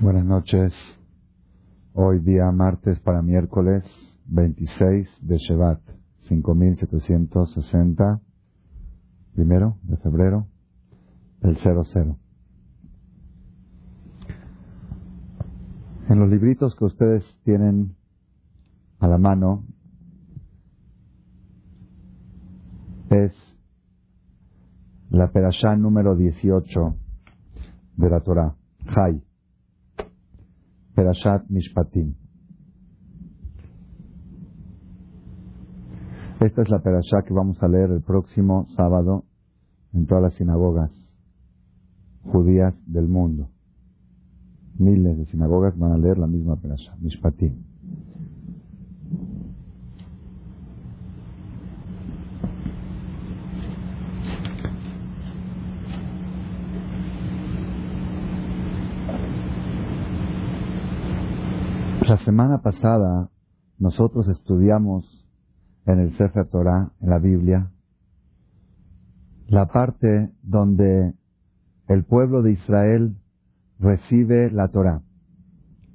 Buenas noches. Hoy día martes para miércoles 26 de Shevat, 5760, primero de febrero, el 00. En los libritos que ustedes tienen a la mano es la perashá número 18 de la Torah, Jai. Perashat Mishpatim. Esta es la Perashat que vamos a leer el próximo sábado en todas las sinagogas judías del mundo. Miles de sinagogas van a leer la misma Perashat, Mishpatim. La semana pasada nosotros estudiamos en el Sefer Torah, en la Biblia, la parte donde el pueblo de Israel recibe la Torah.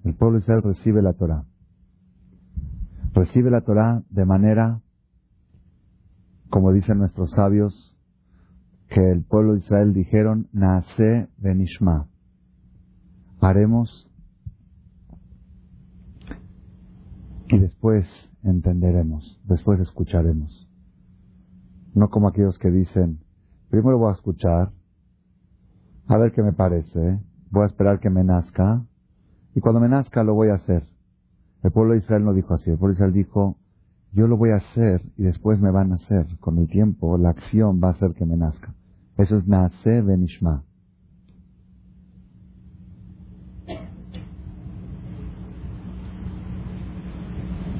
El pueblo de Israel recibe la Torah. Recibe la Torah de manera, como dicen nuestros sabios, que el pueblo de Israel dijeron, Naase benishma. Haremos y después entenderemos, después escucharemos. No como aquellos que dicen, primero voy a escuchar, a ver qué me parece, voy a esperar que me nazca, y cuando me nazca lo voy a hacer. El pueblo de Israel no dijo así, el pueblo de Israel dijo, yo lo voy a hacer y después me van a hacer. Con el tiempo, la acción va a hacer que me nazca. Eso es nace benishma.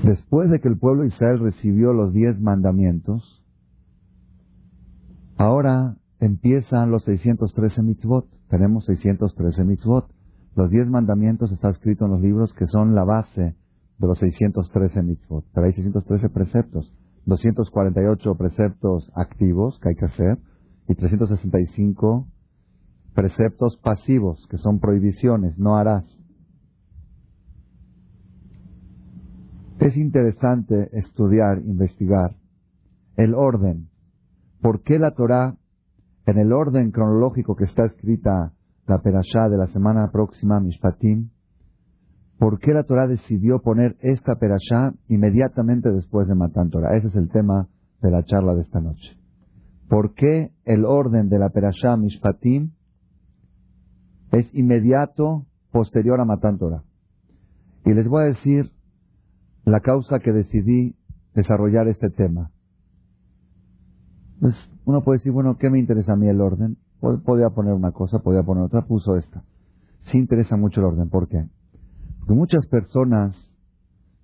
Después de que el pueblo de Israel recibió los diez mandamientos, ahora empiezan los 613 mitzvot. Tenemos 613 mitzvot. Los diez mandamientos está escrito en los libros que son la base de los 613 mitzvot. Pero hay 613 preceptos. 248 preceptos activos que hay que hacer y 365 preceptos pasivos que son prohibiciones, no harás. Es interesante estudiar, investigar el orden. ¿Por qué la Torah, en el orden cronológico que está escrita la perashá de la semana próxima, Mishpatim, por qué la Torah decidió poner esta perashá inmediatamente después de Matan Torah? Ese es el tema de la charla de esta noche. ¿Por qué el orden de la perashá Mishpatim es inmediato posterior a Matan Torah? Y les voy a decir la causa que decidí desarrollar este tema. Pues uno puede decir, bueno, ¿qué me interesa a mí el orden? Podía poner una cosa, podía poner otra, puso esta. Sí interesa mucho el orden. ¿Por qué? Porque muchas personas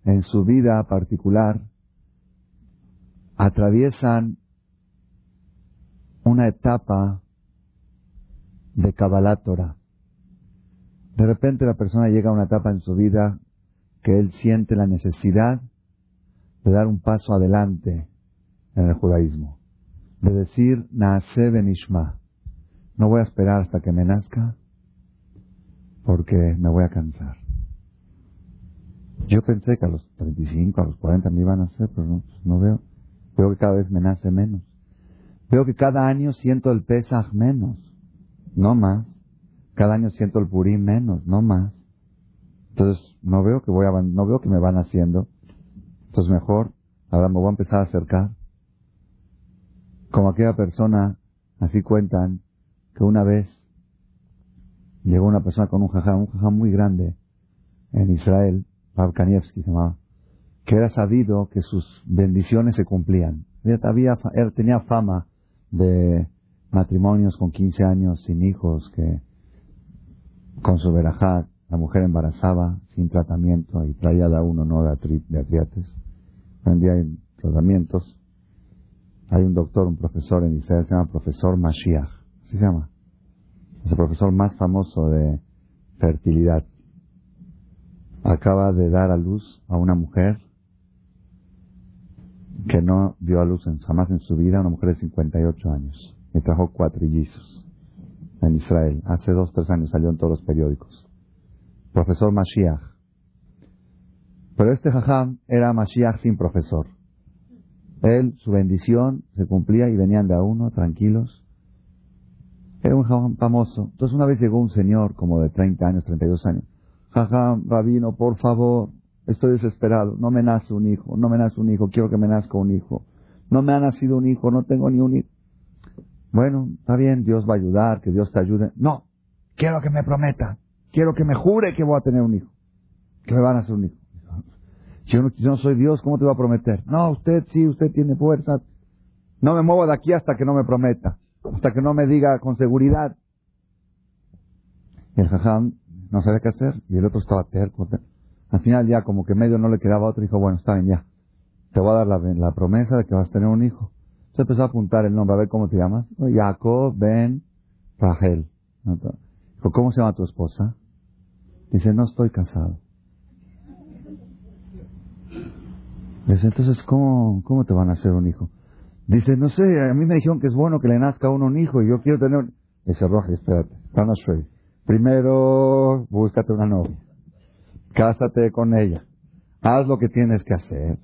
en su vida particular atraviesan una etapa de Kabbalah De repente la persona llega a una etapa en su vida que él siente la necesidad de dar un paso adelante en el judaísmo, de decir Naase Benishma, no voy a esperar hasta que me nazca porque me voy a cansar. Yo pensé que a los 35, a los 40 me iban a hacer, pero no, pues no veo. Veo que cada vez me nace menos. Veo que cada año siento el Pesaj menos, no más. Cada año siento el Purim menos, no más. Entonces, no veo que voy a, no veo que me van haciendo. Entonces, mejor, ahora me voy a empezar a acercar. Como aquella persona, así cuentan, que una vez llegó una persona con un jajá, un jajá muy grande en Israel, Rav Kanievski se llamaba, que era sabido que sus bendiciones se cumplían. Había, él tenía fama de matrimonios con 15 años sin hijos, que con su verajat, la mujer embarazaba sin tratamiento y traía a uno no de, atri, atriates. Hoy en día hay tratamientos. Hay un doctor, un profesor en Israel, se llama profesor Mashiach. ¿Así se llama? Es el profesor más famoso de fertilidad. Acaba de dar a luz a una mujer que no dio a luz en, jamás en su vida, una mujer de 58 años. Y trajo cuatrillizos en Israel. Hace dos, tres años salió en todos los periódicos profesor Mashiach. Pero este jajam era Mashiach sin profesor. Él, su bendición se cumplía y venían de a uno, tranquilos. Era un jajam famoso. Entonces una vez llegó un señor como de 30 años, 32 años. Jajam, rabino, por favor, estoy desesperado. No me nace un hijo, no me nace un hijo, quiero que me nazca un hijo. No me ha nacido un hijo, no tengo ni un hijo. Bueno, está bien, Dios va a ayudar, que Dios te ayude. No, quiero que me prometa, quiero que me jure que voy a tener un hijo, que me van a hacer un hijo. Yo no, yo no soy Dios, ¿cómo te voy a prometer? No, usted sí, usted tiene fuerza. No me muevo de aquí hasta que no me prometa, hasta que no me diga con seguridad. Y el jajam no sabía qué hacer, y el otro estaba terco. Al final ya como que medio no le quedaba otro, dijo, bueno, está bien, ya. Te voy a dar la, la promesa de que vas a tener un hijo. Se empezó a apuntar el nombre, a ver cómo te llamas. Jacob Ben Rahel. Dijo, ¿cómo se llama tu esposa? Dice, no estoy casado. Dice, entonces, ¿cómo, ¿cómo te van a hacer un hijo? Dice, no sé, a mí me dijeron que es bueno que le nazca a uno un hijo y yo quiero tener... Dice, Roja, espérate, Primero, búscate una novia. Cásate con ella. Haz lo que tienes que hacer.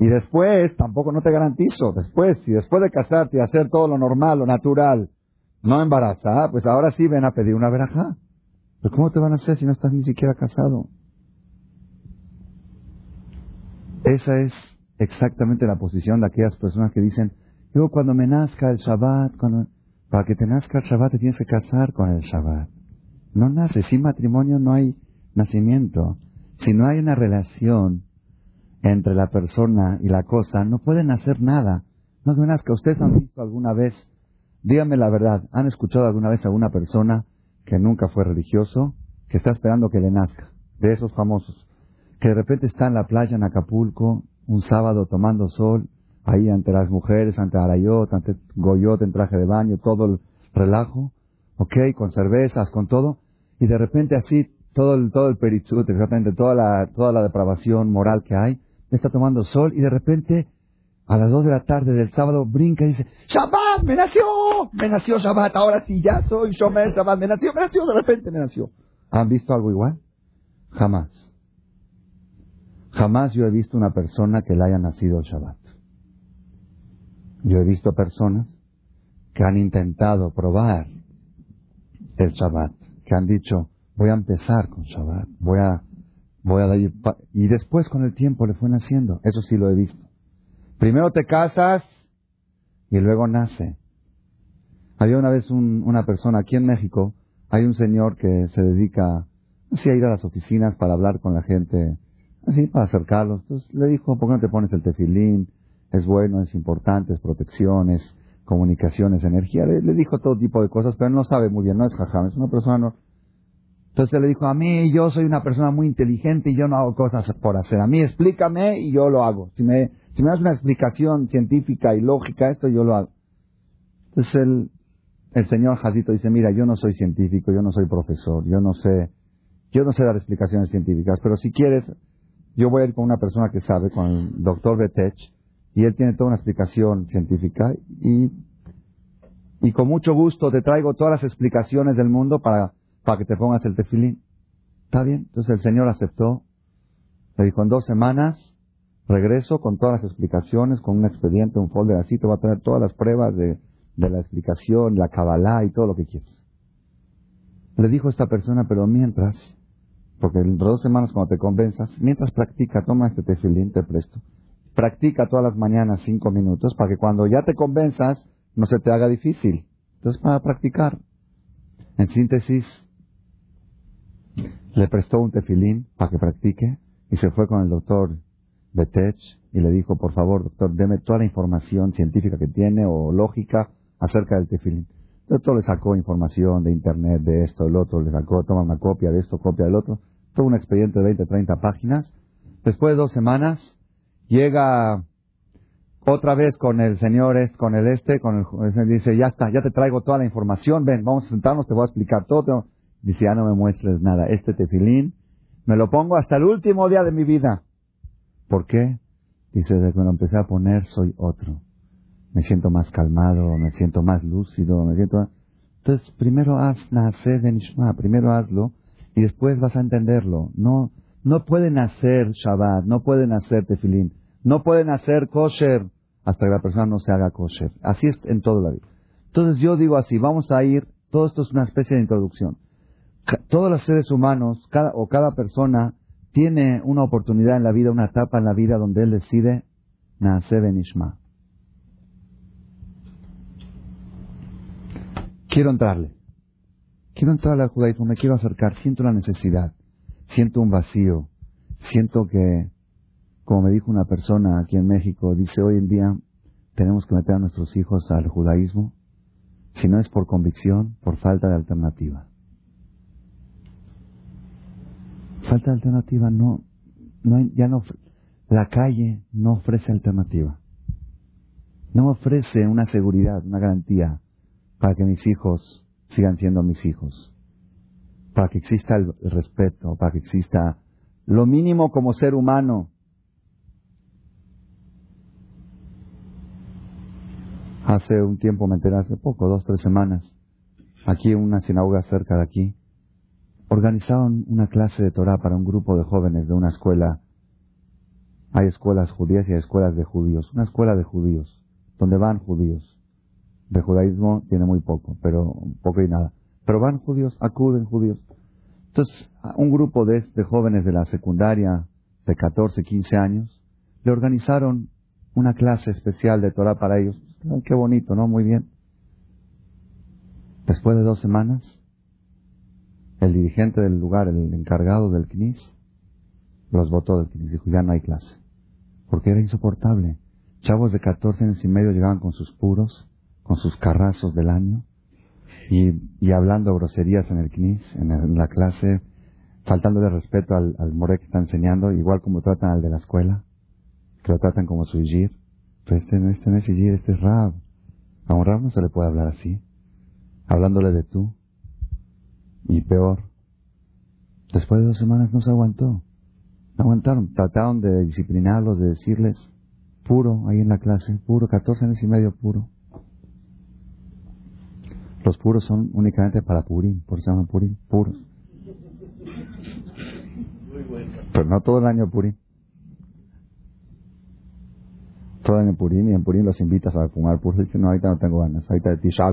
Y después, tampoco no te garantizo, después, si después de casarte y hacer todo lo normal, lo natural, no embarazar, pues ahora sí ven a pedir una verajá. Pero ¿cómo te van a hacer si no estás ni siquiera casado? Esa es exactamente la posición de aquellas personas que dicen, yo cuando me nazca el Shabbat, cuando... para que te nazca el Shabbat te tienes que casar con el Shabbat. No nace, sin matrimonio no hay nacimiento. Si no hay una relación entre la persona y la cosa, no pueden hacer nada. No que nazca. ¿Ustedes han visto alguna vez, díganme la verdad, han escuchado alguna vez a alguna persona que nunca fue religioso, que está esperando que le nazca, de esos famosos? que de repente está en la playa en Acapulco, un sábado tomando sol, ahí ante las mujeres, ante Arayot, ante Goyot en traje de baño, todo el relajo, ok, con cervezas, con todo, y de repente así, todo el, todo el peritzut, de repente toda la, toda la depravación moral que hay, está tomando sol, y de repente, a las dos de la tarde del sábado, brinca y dice, Shabbat, me nació, me nació Shabbat, ahora sí ya soy Shomer Shabbat, me nació, me nació, de repente me nació. ¿Han visto algo igual? Jamás. Jamás yo he visto una persona que le haya nacido el Shabbat. Yo he visto personas que han intentado probar el Shabbat, que han dicho, voy a empezar con Shabbat, voy a, voy a y después con el tiempo le fue naciendo. Eso sí lo he visto. Primero te casas y luego nace. Había una vez una persona aquí en México, hay un señor que se dedica así a ir a las oficinas para hablar con la gente así para acercarlos. Entonces le dijo, ¿por qué no te pones el tefilín? Es bueno, es importante, es protección, es comunicaciones, energía. Le, dijo todo tipo de cosas, pero no sabe muy bien, no es jajam, es una persona no. Entonces le dijo, a mí yo soy una persona muy inteligente y yo no hago cosas por hacer. A mí explícame y yo lo hago. Si me, si me das una explicación científica y lógica, esto yo lo hago. Entonces el, el señor Jacito dice, mira, yo no soy científico, yo no soy profesor, yo no sé, yo no sé dar explicaciones científicas, pero si quieres, yo voy a ir con una persona que sabe, con el doctor Betech, y él tiene toda una explicación científica y, y con mucho gusto te traigo todas las explicaciones del mundo para, para que te pongas el tefilín. ¿Está bien? Entonces el Señor aceptó. Le dijo, en dos semanas regreso con todas las explicaciones, con un expediente, un folder así, te va a tener todas las pruebas de, la explicación, la cabalá y todo lo que quieras. Le dijo esta persona, pero mientras, porque dentro de dos semanas cuando te convenzas, mientras practica, toma este tefilín, te presto. Practica todas las mañanas cinco minutos para que cuando ya te convenzas no se te haga difícil. Entonces para practicar. En síntesis, le prestó un tefilín para que practique y se fue con el doctor Betech y le dijo, por favor, doctor, deme toda la información científica que tiene o lógica acerca del tefilín. Doctor le sacó información de internet, de esto, del otro, le sacó, toma una copia de esto, copia del otro todo un expediente de 20, 30 páginas. Después de dos semanas, llega otra vez con el señor, este, con el este, con el, dice, ya está, ya te traigo toda la información, ven, vamos a sentarnos, te voy a explicar todo. Dice, ya no me muestres nada, este tefilín me lo pongo hasta el último día de mi vida. ¿Por qué? Dice, desde que me lo empecé a poner soy otro. Me siento más calmado, me siento más lúcido, me siento... Entonces, primero haz nacer de Nishma, primero hazlo y después vas a entenderlo. No, no pueden hacer Shabbat, no pueden hacer tefilín, no pueden hacer kosher hasta que la persona no se haga kosher. Así es en toda la vida. Entonces yo digo así, vamos a ir, todo esto es una especie de introducción. todos los seres humanos, cada, o cada persona, tiene una oportunidad en la vida, una etapa en la vida donde él decide nacer Benishma. Quiero entrarle. Quiero entrarle al judaísmo, me quiero acercar, siento la necesidad, siento un vacío, siento que, como me dijo una persona aquí en México, dice hoy en día tenemos que meter a nuestros hijos al judaísmo, si no es por convicción, por falta de alternativa. Falta de alternativa, no, no ya no, la calle no ofrece alternativa. No ofrece una seguridad, una garantía para que mis hijos sigan siendo mis hijos, para que exista el respeto, para que exista lo mínimo como ser humano. Hace un tiempo me enteré, hace poco, dos, tres semanas, aquí en una sinagoga cerca de aquí, organizaron una clase de Torah para un grupo de jóvenes de una escuela. Hay escuelas judías y hay escuelas de judíos. Una escuela de judíos, donde van judíos de judaísmo tiene muy poco, pero poco y nada. Pero van judíos, acuden judíos. Entonces, un grupo de, jóvenes de la secundaria de 14, 15 años le organizaron una clase especial de Torah para ellos. Qué bonito, ¿no? Muy bien. Después de dos semanas, el dirigente del lugar, el encargado del CNIS, los votó del CNIS. Dijo, ya no hay clase. Porque era insoportable. Chavos de 14 años y medio llegaban con sus puros, con sus carrazos del año y, y hablando groserías en el CNIS, en, la clase, faltándole respeto al, al more que está enseñando, igual como tratan al de la escuela, que lo tratan como su Ijir. Pero este, este no es Ijir, este es Rab. A un Rab no se le puede hablar así, hablándole de tú. Y peor, después de dos semanas no se aguantó. No aguantaron, trataron de disciplinarlos, de decirles, puro ahí en la clase, puro, 14 años y medio puro. Los puros son únicamente para Purim, por eso llaman Purim, puros. Pero no todo el año Purim. Todo el año Purim y en Purim los invitas a fumar puros. Dicen, no, ahorita no tengo ganas, ahorita de Tisha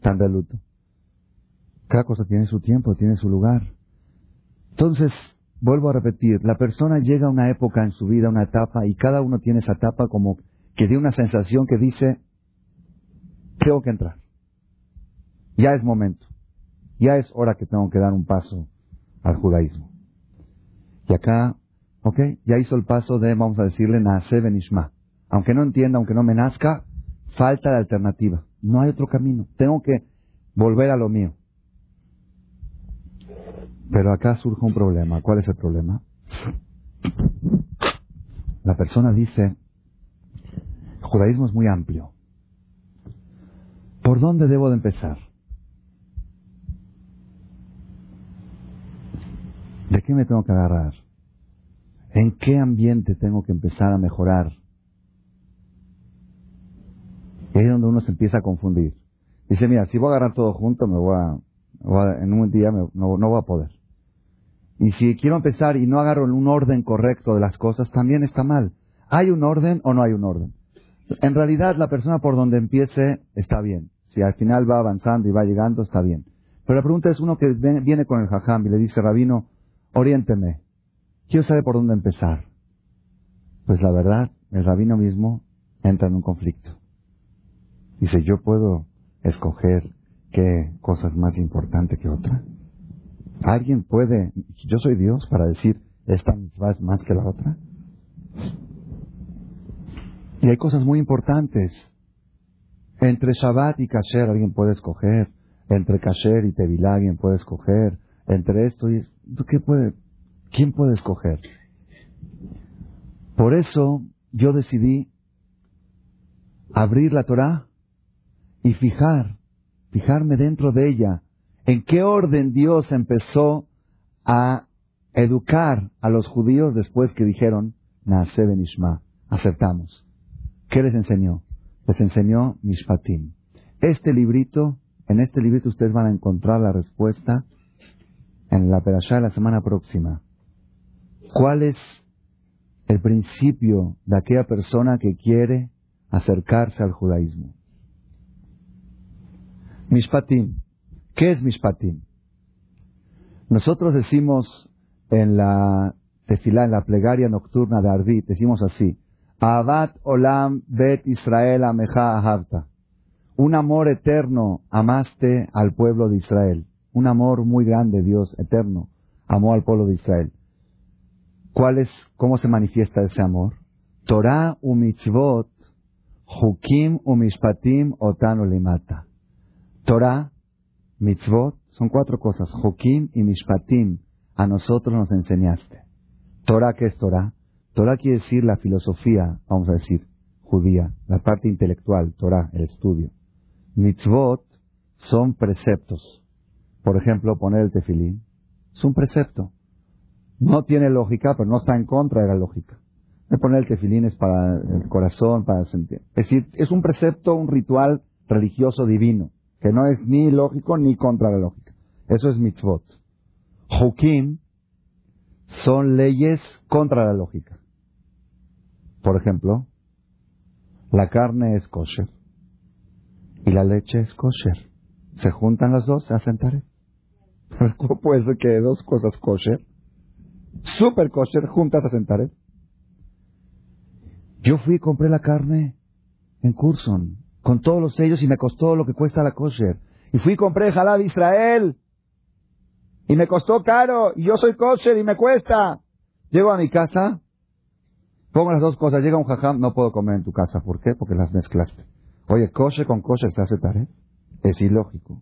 tan de luto. Cada cosa tiene su tiempo, tiene su lugar. Entonces, vuelvo a repetir, la persona llega a una época en su vida, una etapa, y cada uno tiene esa etapa como que tiene una sensación que dice, tengo que entrar. Ya es momento. Ya es hora que tengo que dar un paso al judaísmo. Y acá, ok, ya hizo el paso de, vamos a decirle, nace benishma. Aunque no entienda, aunque no me nazca, falta de alternativa. No hay otro camino. Tengo que volver a lo mío. Pero acá surge un problema. ¿Cuál es el problema? La persona dice, el judaísmo es muy amplio. ¿Por dónde debo de empezar? ¿De qué me tengo que agarrar? ¿En qué ambiente tengo que empezar a mejorar? Y ahí es donde uno se empieza a confundir. Dice, mira, si voy a agarrar todo junto, me voy a, en un día no, no voy a poder. Y si quiero empezar y no agarro un orden correcto de las cosas, también está mal. ¿Hay un orden o no hay un orden? En realidad, la persona por donde empiece está bien. Si al final va avanzando y va llegando, está bien. Pero la pregunta es uno que viene con el jajam y le dice, Rabino, oriénteme. Quiero saber por dónde empezar. Pues la verdad, el rabino mismo entra en un conflicto. Dice, yo puedo escoger qué cosa es más importante que otra. ¿Alguien puede, yo soy Dios, para decir, esta es más que la otra? Y hay cosas muy importantes. Entre Shabbat y Kasher alguien puede escoger. Entre Kasher y Tevilá alguien puede escoger. Entre esto y ¿qué puede, ¿quién puede escoger? Por eso yo decidí abrir la Torah y fijar, fijarme dentro de ella, en qué orden Dios empezó a educar a los judíos después que dijeron, Naase Benishma, aceptamos. ¿Qué les enseñó? Les enseñó Mishpatim. Este librito, en este librito ustedes van a encontrar la respuesta en la perashá de la semana próxima, cuál es el principio de aquella persona que quiere acercarse al judaísmo. Mishpatim. ¿Qué es Mishpatim? Nosotros decimos en la tefilá, en la plegaria nocturna de Arvit, decimos así, Abat Olam Bet Israel Ahavta. Un amor eterno amaste al pueblo de Israel. Un amor muy grande, Dios eterno, amó al pueblo de Israel. ¿Cuál es, cómo se manifiesta ese amor? Torah u mitzvot, hukim u mishpatim otanu limata. Torah, mitzvot, son cuatro cosas. Hukim y mishpatim, a nosotros nos enseñaste. Torah, ¿qué es Torah? Torah quiere decir la filosofía, vamos a decir, judía, la parte intelectual, Torah, el estudio. Mitzvot son preceptos. Por ejemplo, poner el tefilín es un precepto. No tiene lógica, pero no está en contra de la lógica. poner el tefilín es para el corazón, para sentir. Es decir, es un precepto, un ritual religioso divino, que no es ni lógico ni contra la lógica. Eso es mitzvot. Hukim son leyes contra la lógica. Por ejemplo, la carne es kosher y la leche es kosher. Se juntan las dos, se hacen. ¿Cómo puede ser que dos cosas kosher, super kosher, juntas hacen taref? Yo fui y compré la carne en Curson, con todos los sellos y me costó lo que cuesta la kosher. Y fui y compré Jalab Israel. Y me costó caro. Y yo soy kosher y me cuesta. Llego a mi casa, pongo las dos cosas. Llega un jajam, no puedo comer en tu casa. ¿Por qué? Porque las mezclaste. Oye, kosher con kosher se hace taref. Es ilógico.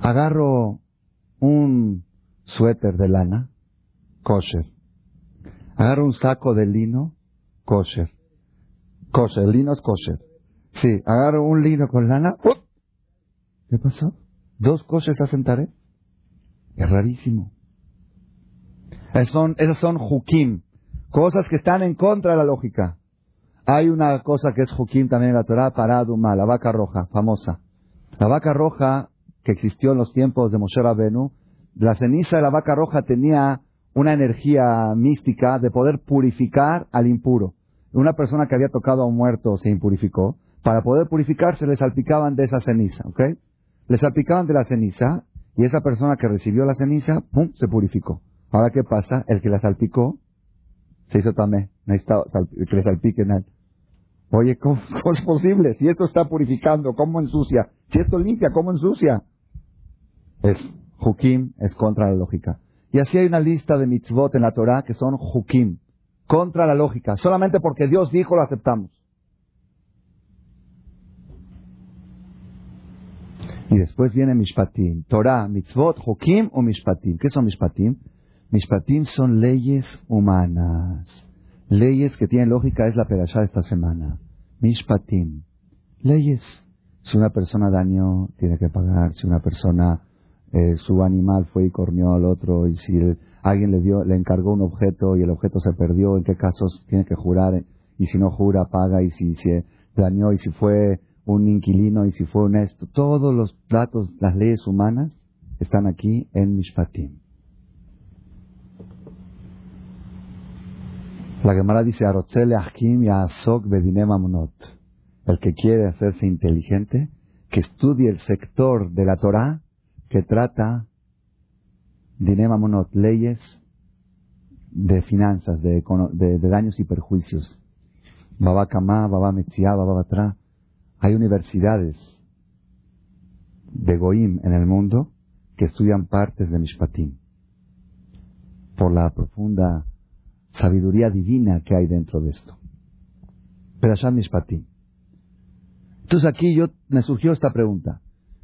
Agarro un suéter de lana, kosher. Agarro un saco de lino, kosher. Kosher, el lino es kosher. Sí, agarro un lino con lana, ¿qué pasó? Dos kosher hacen tare. Es rarísimo. Esos son, esos son hukim, cosas que están en contra de la lógica. Hay una cosa que es hukim también en la Torah, paraduma, la vaca roja, famosa. La vaca roja que existió en los tiempos de Moshe Rabenu, la ceniza de la vaca roja tenía una energía mística de poder purificar al impuro. Una persona que había tocado a un muerto se impurificó. Para poder purificarse le salpicaban de esa ceniza, ¿ok? Le salpicaban de la ceniza y esa persona que recibió la ceniza, ¡pum!, se purificó. Ahora, ¿qué pasa? El que la salpicó se hizo también. Necesita que le salpiquen a él. Oye, ¿cómo, es posible? Si esto está purificando, ¿cómo ensucia? Si esto limpia, ¿cómo ensucia? Es Hukim, es contra la lógica. Y así hay una lista de mitzvot en la Torah que son Hukim, contra la lógica. Solamente porque Dios dijo lo aceptamos. Y después viene Mishpatim. Torah, mitzvot, Hukim o Mishpatim. ¿Qué son Mishpatim? Mishpatim son leyes humanas. Leyes que tienen lógica es la perashá de esta semana. Mishpatim. Leyes. Si una persona dañó, tiene que pagar. Si una persona, eh, su animal fue y corneó al otro, y si alguien le dio, le encargó un objeto y el objeto se perdió, ¿en qué casos tiene que jurar? Y si no jura, paga. Y si se dañó, y si fue un inquilino, y si fue honesto. Todos los datos, las leyes humanas, están aquí en Mishpatim. La Gemara dice, El que quiere hacerse inteligente, que estudie el sector de la Torah que trata monot, leyes de finanzas, de, daños y perjuicios. Baba Kama, Baba Metzia, Baba Batra. Hay universidades de Goim en el mundo que estudian partes de Mishpatim por la profunda sabiduría divina que hay dentro de esto. Perashat Mishpatim. Entonces aquí yo me surgió esta pregunta.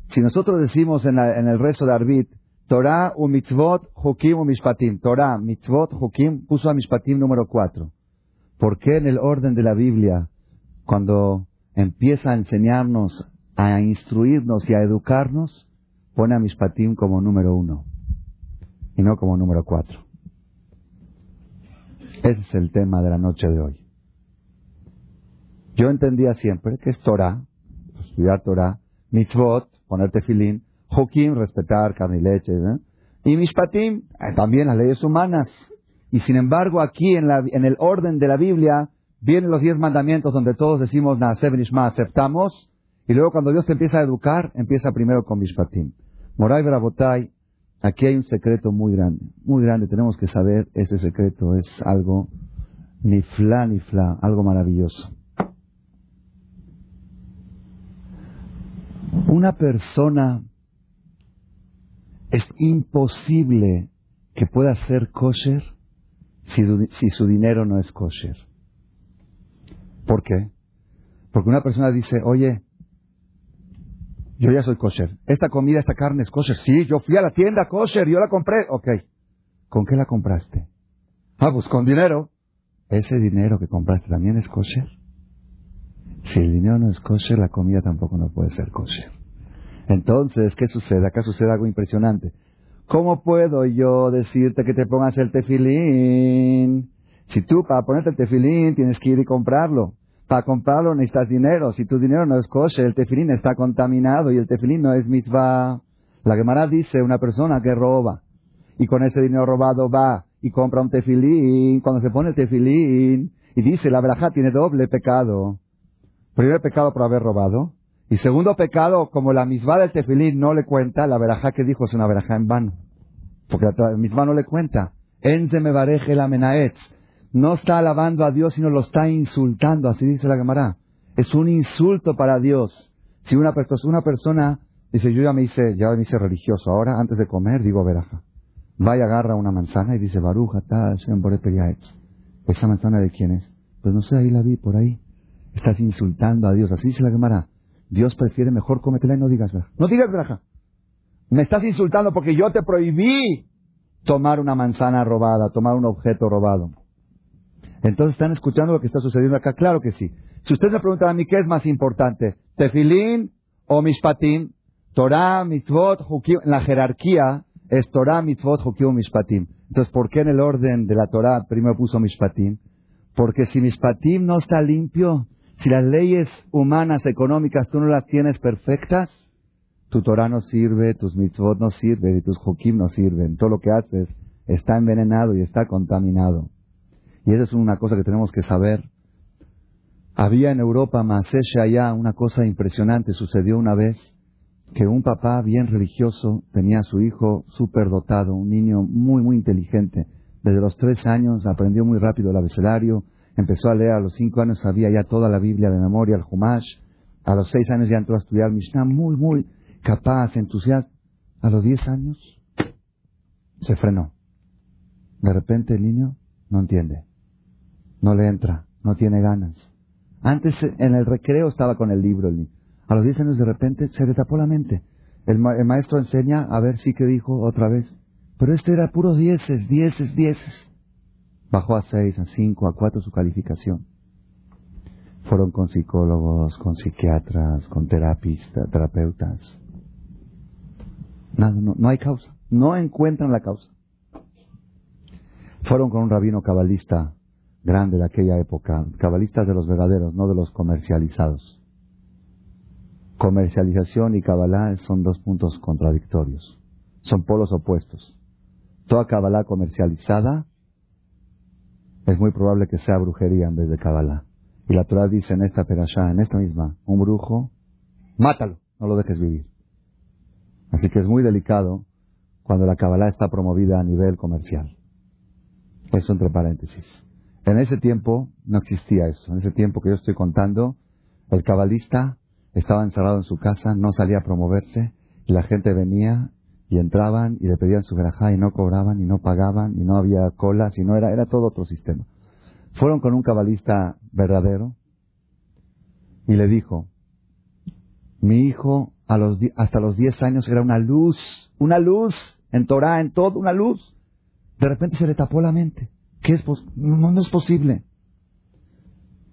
Si nosotros decimos en, el rezo de Arbit, Torah u mitzvot hukim u mishpatim, Torah, mitzvot, hukim, puso a mishpatim número cuatro. ¿Por qué en el orden de la Biblia, cuando empieza a enseñarnos, a instruirnos y a educarnos, pone a mishpatim como número uno y no como número cuatro? Ese es el tema de la noche de hoy. Yo entendía siempre que es Torah, estudiar Torah, mitzvot, ponerte filín, Jokim, respetar carne y leche. ¿eh? Y Mishpatim, eh, también las leyes humanas. Y sin embargo, aquí en, la, en el orden de la Biblia, vienen los diez mandamientos donde todos decimos Naaseb Nishma, aceptamos. Y luego cuando Dios te empieza a educar, empieza primero con Mishpatim. Moray Brabotay, aquí hay un secreto muy grande, muy grande. Tenemos que saber ese secreto. Es algo ni fla ni algo maravilloso. Una persona es imposible que pueda ser kosher si, su dinero no es kosher. ¿Por qué? Porque una persona dice, oye, yo ya soy kosher. Esta comida, esta carne es kosher. Sí, yo fui a la tienda kosher, yo la compré. Ok. ¿Con qué la compraste? Ah, pues con dinero. ¿Ese dinero que compraste también es kosher? Si el dinero no es kosher, la comida tampoco no puede ser kosher. Entonces, ¿qué sucede? Acá sucede algo impresionante. ¿Cómo puedo yo decirte que te pongas el tefilín? Si tú para ponerte el tefilín tienes que ir y comprarlo. Para comprarlo necesitas dinero. Si tu dinero no es kosher, el tefilín está contaminado y el tefilín no es mitzvah. La Gemara dice una persona que roba y con ese dinero robado va y compra un tefilín. Cuando se pone el tefilín y dice la verajá tiene doble pecado. Primer pecado por haber robado. Y segundo pecado, como la misma del tefilín no le cuenta, la verajá que dijo es una verajá en vano. Porque la misma no le cuenta. Enze me bareje la menaetz. No está alabando a Dios, sino lo está insultando, así dice la Gemara. Es un insulto para Dios. Si una, una persona dice, yo ya me hice, ya me hice religioso, ahora antes de comer digo veraja. Va y agarra una manzana y dice, Baruja, tal, ¿Esa manzana de quién es? Pues no sé, ahí la vi, por ahí. Estás insultando a Dios, así dice la Gemara. Dios prefiere mejor cómetela y no digas braja. No digas braja. Me estás insultando porque yo te prohibí tomar una manzana robada, tomar un objeto robado. Entonces, ¿están escuchando lo que está sucediendo acá? Claro que sí. Si ustedes me preguntan a mí qué es más importante, tefilín o mishpatim, Torah, mitzvot, hukim, la jerarquía es Torah, mitzvot, hukim, mishpatim. Entonces, ¿por qué en el orden de la Torah primero puso mishpatim? Porque si mishpatim no está limpio, si las leyes humanas, económicas, tú no las tienes perfectas, tu Torah no sirve, tus mitzvot no sirven y tus hukim no sirven. Todo lo que haces está envenenado y está contaminado. Y esa es una cosa que tenemos que saber. Había en Europa, Maasesha allá, una cosa impresionante. Sucedió una vez que un papá bien religioso tenía a su hijo superdotado, un niño muy, muy inteligente. Desde los tres años aprendió muy rápido el abecedario, Empezó a leer a los cinco años, sabía ya toda la Biblia de memoria, el Humash. A los seis años ya entró a estudiar Mishnah, muy, muy capaz, entusiasta. A los diez años se frenó. De repente el niño no entiende, no le entra, no tiene ganas. Antes en el recreo estaba con el libro el niño. A los diez años de repente se le tapó la mente. El, maestro enseña a ver si que dijo otra vez. Pero este era puro dieces, dieces, dieces. Bajó a seis, a cinco, a cuatro su calificación. Fueron con psicólogos, con psiquiatras, con terapistas, terapeutas. Nada, no, no hay causa. No encuentran la causa. Fueron con un rabino cabalista grande de aquella época, cabalistas de los verdaderos, no de los comercializados. Comercialización y cabalá son dos puntos contradictorios, son polos opuestos. Toda cabalá comercializada es muy probable que sea brujería en vez de Kabbalah. Y la Torah dice en esta perashá, en esta misma, un brujo, mátalo, no lo dejes vivir. Así que es muy delicado cuando la Kabbalah está promovida a nivel comercial. Eso entre paréntesis. En ese tiempo no existía eso. En ese tiempo que yo estoy contando, el cabalista estaba encerrado en su casa, no salía a promoverse, y la gente venía y entraban y le pedían su verajá y no cobraban y no pagaban y no había colas y no era, era todo otro sistema. Fueron con un cabalista verdadero y le dijo, mi hijo hasta los 10 años era una luz, una luz en Torah, en todo, una luz. De repente se le tapó la mente. ¿Qué es no, no es posible.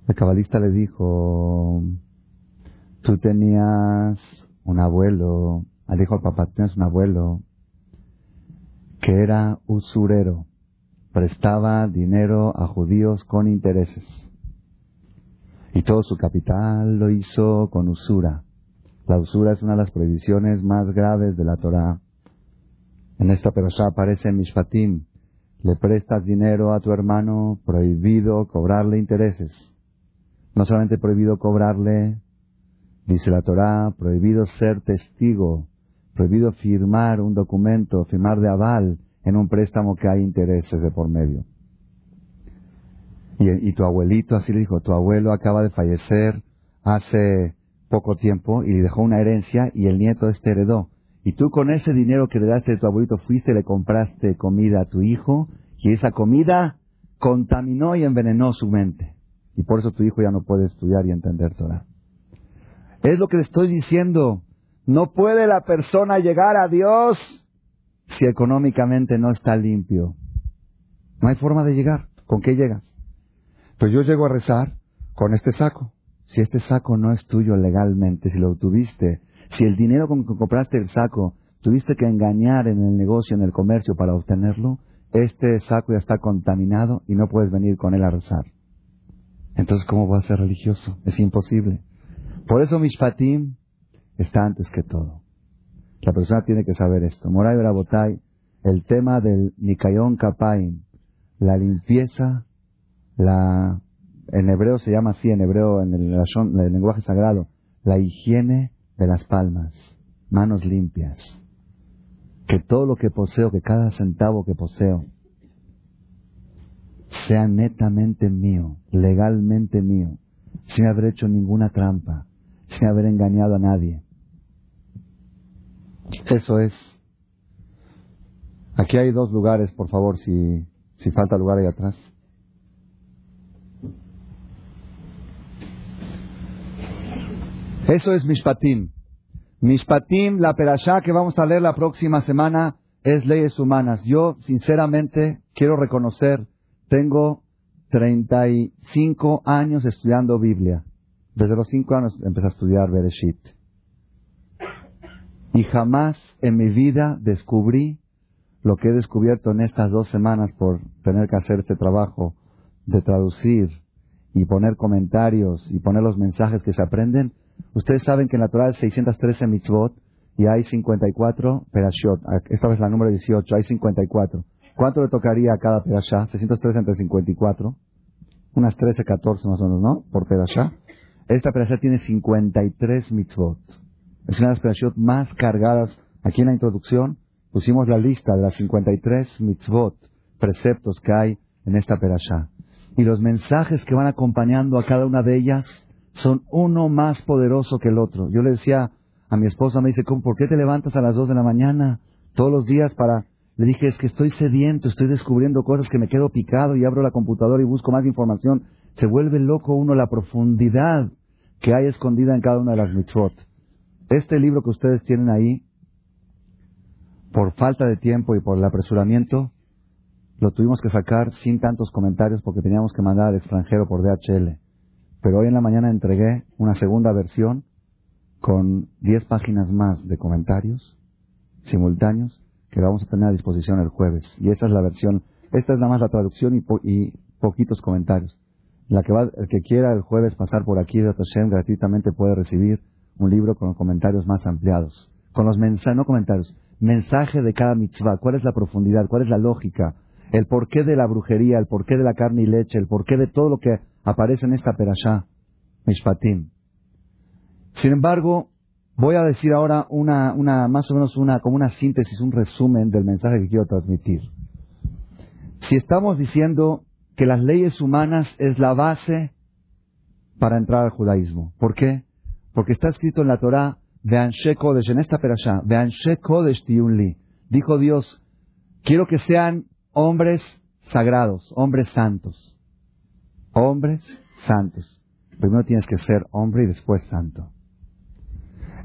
El cabalista le dijo, tú tenías un abuelo le dijo al papá, tienes un abuelo que era usurero, prestaba dinero a judíos con intereses. Y todo su capital lo hizo con usura. La usura es una de las prohibiciones más graves de la Torah. En esta perashá aparece Mishpatim. Le prestas dinero a tu hermano, prohibido cobrarle intereses. No solamente prohibido cobrarle, dice la Torah, prohibido ser testigo, prohibido firmar un documento, firmar de aval en un préstamo que hay intereses de por medio. Y, tu abuelito así le dijo, tu abuelo acaba de fallecer hace poco tiempo y dejó una herencia y el nieto este heredó. Y tú con ese dinero que le daste de tu abuelito fuiste le compraste comida a tu hijo y esa comida contaminó y envenenó su mente. Y por eso tu hijo ya no puede estudiar y entender Torah. Es lo que le estoy diciendo. No puede la persona llegar a Dios si económicamente no está limpio. No hay forma de llegar. ¿Con qué llegas? Pues yo llego a rezar con este saco. Si este saco no es tuyo legalmente, si lo tuviste, si el dinero con que compraste el saco tuviste que engañar en el negocio, en el comercio para obtenerlo, este saco ya está contaminado y no puedes venir con él a rezar. Entonces, ¿cómo vas a ser religioso? Es imposible. Por eso Mishpatim está antes que todo. La persona tiene que saber esto. Moray Brabotay, el tema del Nikayon Kapaim, la limpieza, la, en hebreo se llama así, en hebreo, en el, en el lenguaje sagrado, la higiene de las palmas, manos limpias. Que todo lo que poseo, que cada centavo que poseo, sea netamente mío, legalmente mío, sin haber hecho ninguna trampa, sin haber engañado a nadie. Eso es. Aquí hay dos lugares, por favor, si, si falta lugar ahí atrás. Eso es Mishpatim. Mishpatim, la perashá que vamos a leer la próxima semana, es leyes humanas. Yo, sinceramente, quiero reconocer, tengo 35 años estudiando Biblia. Desde los 5 años empecé a estudiar Bereshit. Y jamás en mi vida descubrí lo que he descubierto en estas dos semanas por tener que hacer este trabajo de traducir y poner comentarios y poner los mensajes que se aprenden. Ustedes saben que en la Torah hay 613 mitzvot y hay 54 perashot. Esta vez la número 18, hay 54. ¿Cuánto le tocaría a cada perashá? 613 entre 54. Unas 13, 14 más o menos, ¿no? Por perashá. Esta perashá tiene 53 mitzvot. Es una de las perashot más cargadas. Aquí en la introducción pusimos la lista de las 53 mitzvot, preceptos que hay en esta perashá. Y los mensajes que van acompañando a cada una de ellas son uno más poderoso que el otro. Yo le decía a mi esposa, me dice, ¿por qué te levantas a las 2 de la mañana todos los días para... Le dije, es que estoy sediento, estoy descubriendo cosas que me quedo picado y abro la computadora y busco más información. Se vuelve loco uno la profundidad que hay escondida en cada una de las mitzvot. Este libro que ustedes tienen ahí, por falta de tiempo y por el apresuramiento, lo tuvimos que sacar sin tantos comentarios porque teníamos que mandar al extranjero por DHL. Pero hoy en la mañana entregué una segunda versión con 10 páginas más de comentarios simultáneos que vamos a tener a disposición el jueves. Y esta es la versión, esta es nada más la traducción y, poquitos comentarios. La que va, el que quiera el jueves pasar por aquí Hashem gratuitamente puede recibir un libro con comentarios más ampliados. Con los mensajes, no comentarios, mensaje de cada mitzvah, cuál es la profundidad, cuál es la lógica, el porqué de la brujería, el porqué de la carne y leche, el porqué de todo lo que aparece en esta perashá, Mishpatim. Sin embargo, voy a decir ahora una, una, más o menos una, como una síntesis, un resumen del mensaje que quiero transmitir. Si estamos diciendo que las leyes humanas es la base para entrar al judaísmo, ¿por qué? Porque está escrito en la Torah, Veanshe Kodesh, en esta perashá, Kodesh Tiunli. Dijo Dios, quiero que sean hombres sagrados, hombres santos. Hombres santos. Primero tienes que ser hombre y después santo.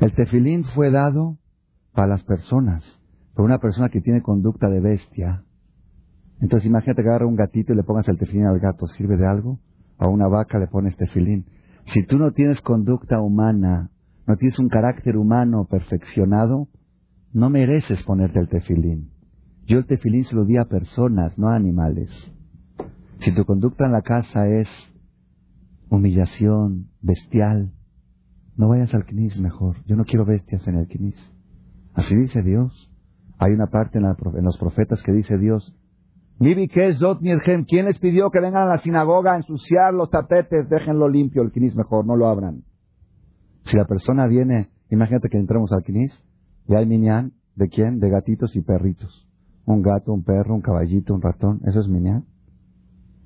El tefilín fue dado para las personas, para una persona que tiene conducta de bestia. Entonces imagínate que agarra un gatito y le pongas el tefilín al gato, ¿sirve de algo? A una vaca le pones tefilín. Si tú no tienes conducta humana, no tienes un carácter humano perfeccionado, no mereces ponerte el tefilín. Yo el tefilín se lo di a personas, no a animales. Si tu conducta en la casa es humillación, bestial, no vayas al Knis mejor. Yo no quiero bestias en el Knis. Así dice Dios. Hay una parte en, los profetas que dice Dios, ¿quién les pidió que vengan a la sinagoga a ensuciar los tapetes? Déjenlo limpio, el Knis mejor, no lo abran. Si la persona viene, imagínate que entramos al Knis y hay minyan, ¿de quién? De gatitos y perritos. Un gato, un perro, un caballito, un ratón. ¿Eso es minyan?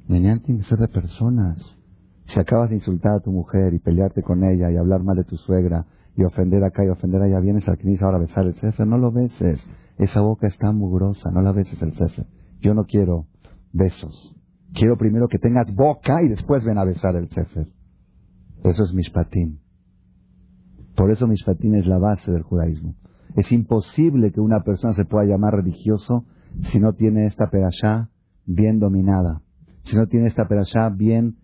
Minyan tiene que ser de personas. Si acabas de insultar a tu mujer y pelearte con ella y hablar mal de tu suegra y ofender acá y ofender allá, vienes al Knis ahora a besar el cefe, no lo beses. Esa boca está mugrosa, no la beses el cefe. Yo no quiero besos. Quiero primero que tengas boca y después ven a besar el cefe. Eso es mishpatim. Por eso mishpatim es la base del judaísmo. Es imposible que una persona se pueda llamar religioso si no tiene esta perashá bien dominada, si no tiene esta perashá bien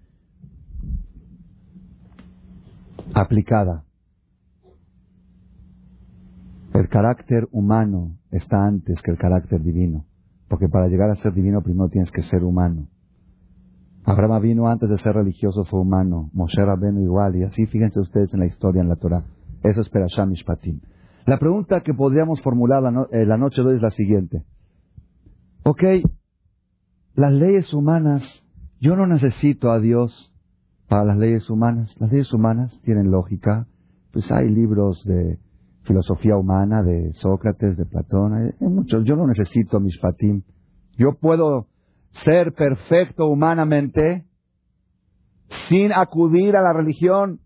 aplicada. El carácter humano está antes que el carácter divino, porque para llegar a ser divino primero tienes que ser humano. Abraham vino antes de ser religioso, fue humano. Moshe Rabbeinu igual, y así fíjense ustedes en la historia, en la Torah. Eso es Perashah Mishpatim. La pregunta que podríamos formular la, eh, la noche de hoy es la siguiente. Ok, las leyes humanas, yo no necesito a Dios para las leyes humanas. Las leyes humanas tienen lógica. Pues hay libros de filosofía humana de Sócrates, de Platón, hay, muchos. Yo no necesito mis patim. Yo puedo ser perfecto humanamente sin acudir a la religión.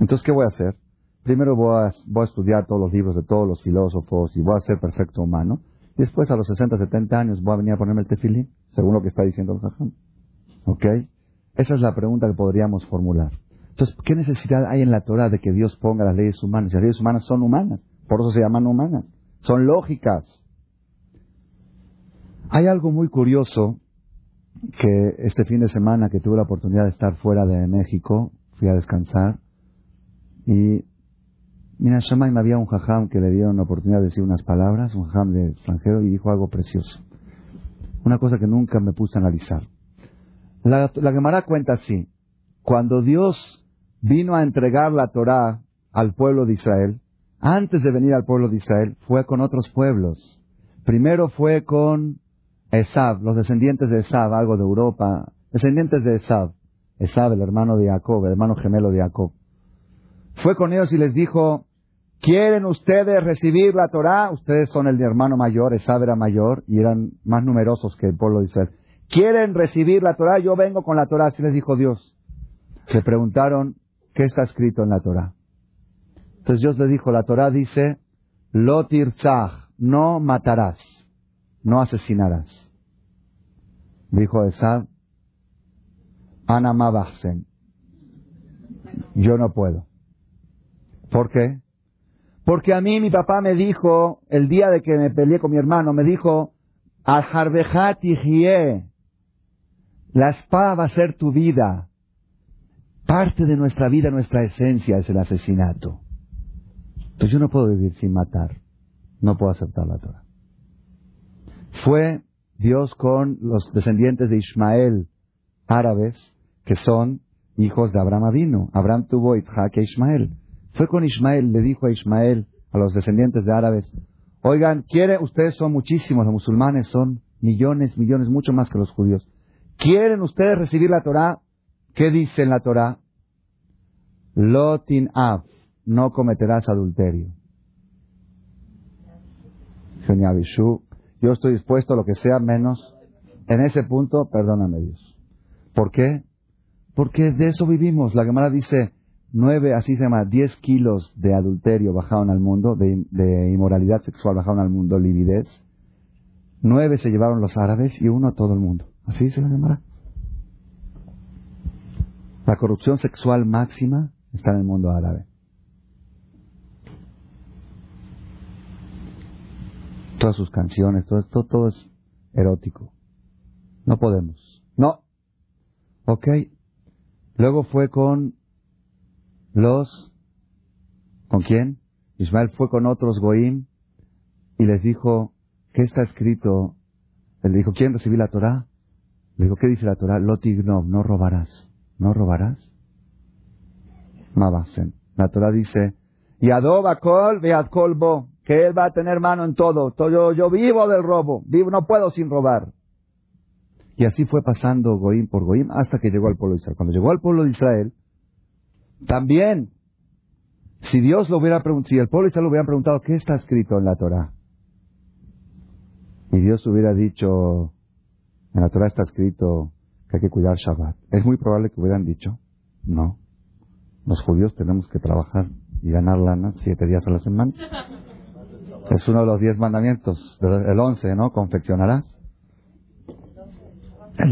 Entonces, ¿qué voy a hacer? Primero voy a, voy a estudiar todos los libros de todos los filósofos y voy a ser perfecto humano. Después, a los 60, 70 años, voy a venir a ponerme el tefilín, según lo que está diciendo el jajam. ¿Ok? Esa es la pregunta que podríamos formular. Entonces, ¿qué necesidad hay en la Torah de que Dios ponga las leyes humanas? Las leyes humanas son humanas, por eso se llaman humanas, son lógicas. Hay algo muy curioso que este fin de semana que tuve la oportunidad de estar fuera de México, fui a descansar y mira, Shamay me había un jajam que le dieron la oportunidad de decir unas palabras, un jajam de extranjero y dijo algo precioso. Una cosa que nunca me puse a analizar. La, la Gemara cuenta así, cuando Dios vino a entregar la Torá al pueblo de Israel, antes de venir al pueblo de Israel, fue con otros pueblos. Primero fue con Esab, los descendientes de Esab, algo de Europa, descendientes de Esab, Esab, el hermano de Jacob, el hermano gemelo de Jacob. Fue con ellos y les dijo, ¿quieren ustedes recibir la Torá? Ustedes son el hermano mayor, Esab era mayor y eran más numerosos que el pueblo de Israel. ¿Quieren recibir la Torá? Yo vengo con la Torá, así les dijo Dios. Le preguntaron, ¿qué está escrito en la Torá? Entonces Dios le dijo, la Torá dice, Lotir no matarás, no asesinarás. Dijo Esab, Ana yo no puedo. ¿Por qué? Porque a mí mi papá me dijo, el día de que me peleé con mi hermano, me dijo, Al la espada va a ser tu vida. Parte de nuestra vida, nuestra esencia es el asesinato. Entonces yo no puedo vivir sin matar. No puedo aceptar la Torah. Fue Dios con los descendientes de Ismael, árabes, que son hijos de Abraham Avino. Abraham tuvo Isaac e Ismael. Fue con Ismael, le dijo a Ismael, a los descendientes de árabes, oigan, quiere, ustedes son muchísimos, los musulmanes son millones, millones, mucho más que los judíos. ¿Quieren ustedes recibir la Torah? ¿Qué dice en la Torah? Lotin av, no cometerás adulterio. Yo estoy dispuesto a lo que sea menos. En ese punto, perdóname Dios. ¿Por qué? Porque de eso vivimos. La Gemara dice, nueve, así se llama, diez kilos de adulterio bajaron al mundo, de, inmoralidad sexual bajaron al mundo, lividez. Nueve se llevaron los árabes y uno a todo el mundo. Así dice la Gemara. La corrupción sexual máxima está en el mundo árabe. Todas sus canciones, todo esto, todo es erótico. No podemos. No. Ok. Luego fue con los... ¿Con quién? Ismael fue con otros Goim y les dijo, ¿qué está escrito? Él dijo, ¿quién recibió la Torah? Le digo, ¿qué dice la Torah? Lotignov, no robarás. ¿No robarás? Mabasen. La Torah dice, y adoba kol colbo, que él va a tener mano en todo. Yo, yo vivo del robo, vivo, no puedo sin robar. Y así fue pasando Goim por Goim hasta que llegó al pueblo de Israel. Cuando llegó al pueblo de Israel, también, si Dios lo hubiera preguntado, si el pueblo de Israel lo hubiera preguntado, ¿qué está escrito en la Torah? Y Dios hubiera dicho, en la Torah está escrito que hay que cuidar Shabbat. Es muy probable que hubieran dicho, no, los judíos tenemos que trabajar y ganar lana siete días a la semana. Es uno de los diez mandamientos, el once, ¿no? Confeccionarás.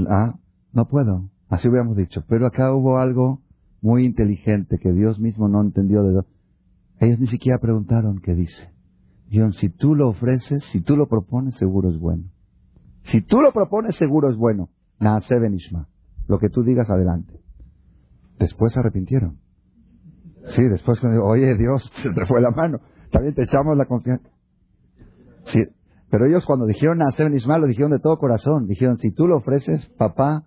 ah, no puedo. Así hubiéramos dicho. Pero acá hubo algo muy inteligente que Dios mismo no entendió de Ellos ni siquiera preguntaron qué dice. Dijeron, si tú lo ofreces, si tú lo propones, seguro es bueno. Si tú lo propones, seguro es bueno. Naase Benishma. Lo que tú digas, adelante. Después se arrepintieron. Sí, después cuando oye Dios, se te fue la mano. También te echamos la confianza. Sí, pero ellos cuando dijeron a Seven Ismael lo dijeron de todo corazón. Dijeron, si tú lo ofreces, papá,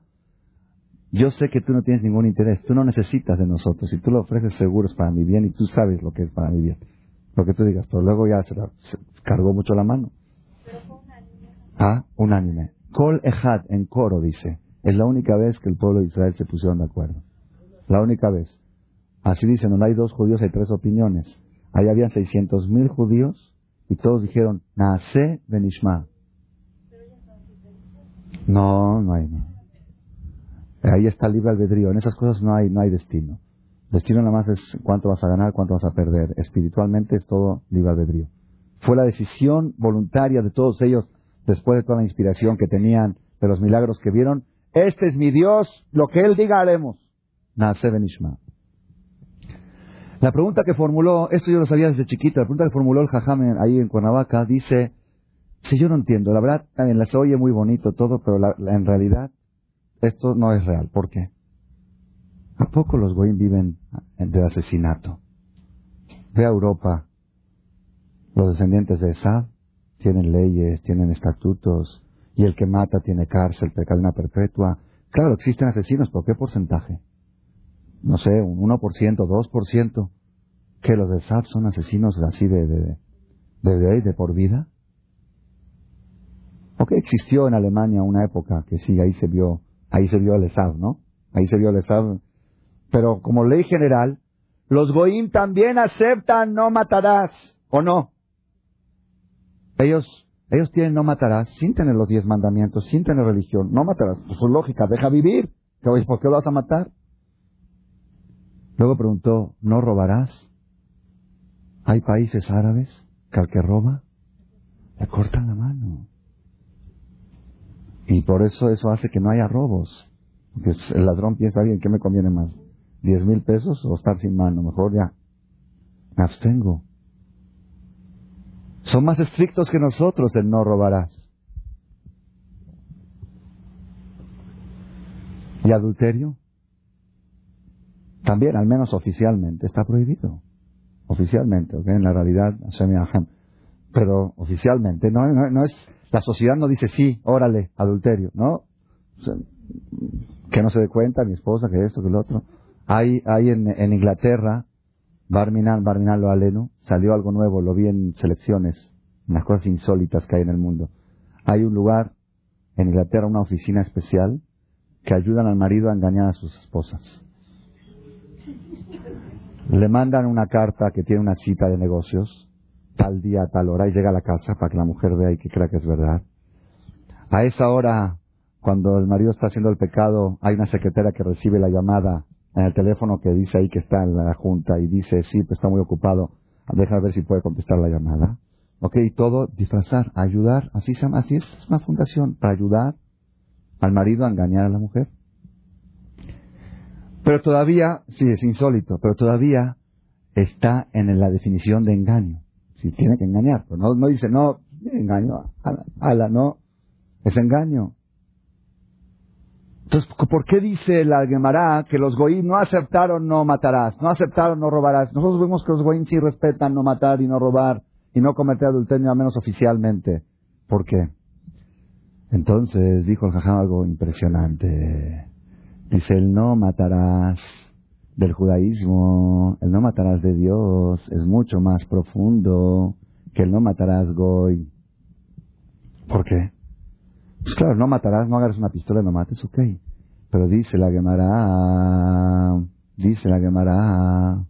yo sé que tú no tienes ningún interés, tú no necesitas de nosotros. Si tú lo ofreces, seguro es para mi bien y tú sabes lo que es para mi bien. Lo que tú digas, pero luego ya se, cargó mucho la mano. Ah, unánime. Kol Ejad en coro dice, es la única vez que el pueblo de Israel se pusieron de acuerdo. La única vez. Así dicen, no hay dos judíos, hay tres opiniones. Ahí había 600 mil judíos y todos dijeron, Naase Benishma. No, no hay. No. Ahí está libre albedrío. En esas cosas no hay, no hay destino. Destino nada más es cuánto vas a ganar, cuánto vas a perder. Espiritualmente es todo libre albedrío. Fue la decisión voluntaria de todos ellos, después de toda la inspiración que tenían, de los milagros que vieron. Este es mi Dios, lo que Él diga haremos. La pregunta que formuló, esto yo lo sabía desde chiquito, la pregunta que formuló el Jajam ahí en Cuernavaca dice, si yo no entiendo, la verdad, también la se oye muy bonito todo, pero en realidad esto no es real. ¿Por qué? ¿A poco los goyim viven de asesinato? Ve a Europa, los descendientes de Esad tienen leyes, tienen estatutos, y el que mata tiene cárcel, pecadena perpetua. Claro, existen asesinos, ¿por qué porcentaje? no sé, un 1%, 2%, que los de SAP son asesinos así de, de, de, de, por vida. Ok, existió en Alemania una época que sí, ahí se vio, ahí se vio el ESAD, ¿no? Ahí se vio el ESAD. Pero como ley general, los Goim también aceptan no matarás, ¿o no? Ellos, ellos tienen no matarás sin tener los diez mandamientos, sin tener religión. No matarás, pues su lógica, deja vivir. ¿Por qué lo vas a matar? Luego preguntó, ¿no robarás? ¿Hay países árabes que al que roba le cortan la mano? Y por eso eso hace que no haya robos. Porque el ladrón piensa, bien, ¿qué me conviene más? ¿Diez mil pesos o estar sin mano? Mejor ya me abstengo. Son más estrictos que nosotros en no robarás. ¿Y adulterio? También, al menos oficialmente, está prohibido. Oficialmente, ¿ok? En la realidad, pero oficialmente, no, no, es, la sociedad no dice sí, órale, adulterio, ¿no? que no se dé cuenta mi esposa, que esto, que lo otro. Hay, hay en, en Inglaterra, Barminan, Barminan lo aleno, salió algo nuevo, lo vi en selecciones, en las cosas insólitas que hay en el mundo. Hay un lugar en Inglaterra, una oficina especial, que ayudan al marido a engañar a sus esposas. Le mandan una carta que tiene una cita de negocios, tal día, tal hora, y llega a la casa para que la mujer vea y que crea que es verdad. A esa hora, cuando el marido está haciendo el pecado, hay una secretaria que recibe la llamada en el teléfono que dice ahí que está en la junta y dice, sí, pues está muy ocupado, deja ver si puede contestar la llamada. Ok, y todo disfrazar, ayudar, así, así es, es una fundación, para ayudar al marido a engañar a la mujer. Pero todavía, sí, es insólito, pero todavía está en la definición de engaño. Si tiene que engañar, pero no, no dice, no, engaño, ala, no, es engaño. Entonces, ¿por qué dice la Gemara que los goín no aceptaron no matarás, no aceptaron no robarás? Nosotros vemos que los goín sí respetan no matar y no robar y no cometer adulterio, al menos oficialmente. ¿Por qué? Entonces dijo el jajam algo impresionante. Dice, el no matarás del judaísmo, el no matarás de Dios es mucho más profundo que el no matarás Goy. ¿Por qué? Pues claro, no matarás, no agarres una pistola y no mates, ok. Pero dice la Gemara, dice la Gemara,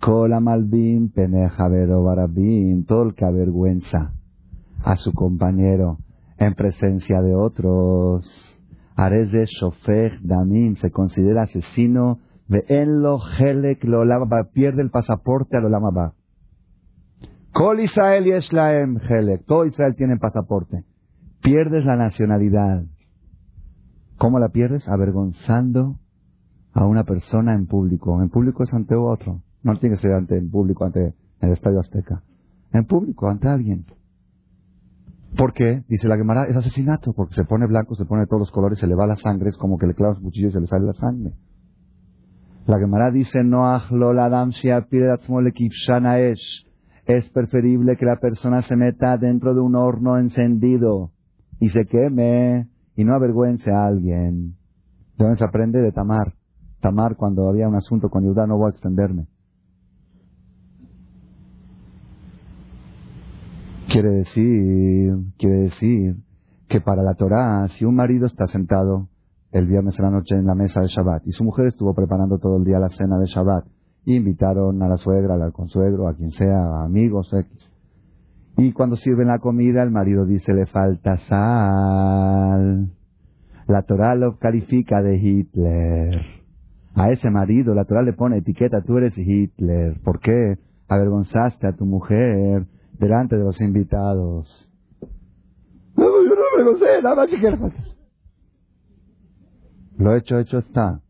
Kola malbim, peneja barabim, todo el avergüenza a su compañero en presencia de otros. Areze Shofech Damim se considera asesino de Enlo Helek lo pierde el pasaporte a lo Lamaba. Kol Israel Yeshlaem Helek, todo Israel tiene pasaporte. Pierdes la nacionalidad. ¿Cómo la pierdes? Avergonzando a una persona en público. En público es ante otro. No tiene que ser ante en público, ante el Estadio Azteca. En público, ante alguien. ¿Por qué? Dice la Gemara, es asesinato, porque se pone blanco, se pone todos los colores, se le va la sangre, es como que le clavas un cuchillo y se le sale la sangre. La Gemara dice, no adam es preferible que la persona se meta dentro de un horno encendido y se queme y no avergüence a alguien. ¿De dónde se aprende? De Tamar. Tamar, cuando había un asunto con Judá, no voy a extenderme. Quiere decir, quiere decir que para la Torá, si un marido está sentado el viernes en la noche en la mesa de Shabbat y su mujer estuvo preparando todo el día la cena de Shabbat, invitaron a la suegra, al consuegro, a quien sea, a amigos, X. Y cuando sirven la comida, el marido dice, le falta sal. La Torah lo califica de Hitler. A ese marido la Torah le pone etiqueta, tú eres Hitler. ¿Por qué? Avergonzaste a tu mujer delante de los invitados. No, yo no avergoncé, nada más que Lo hecho, hecho está.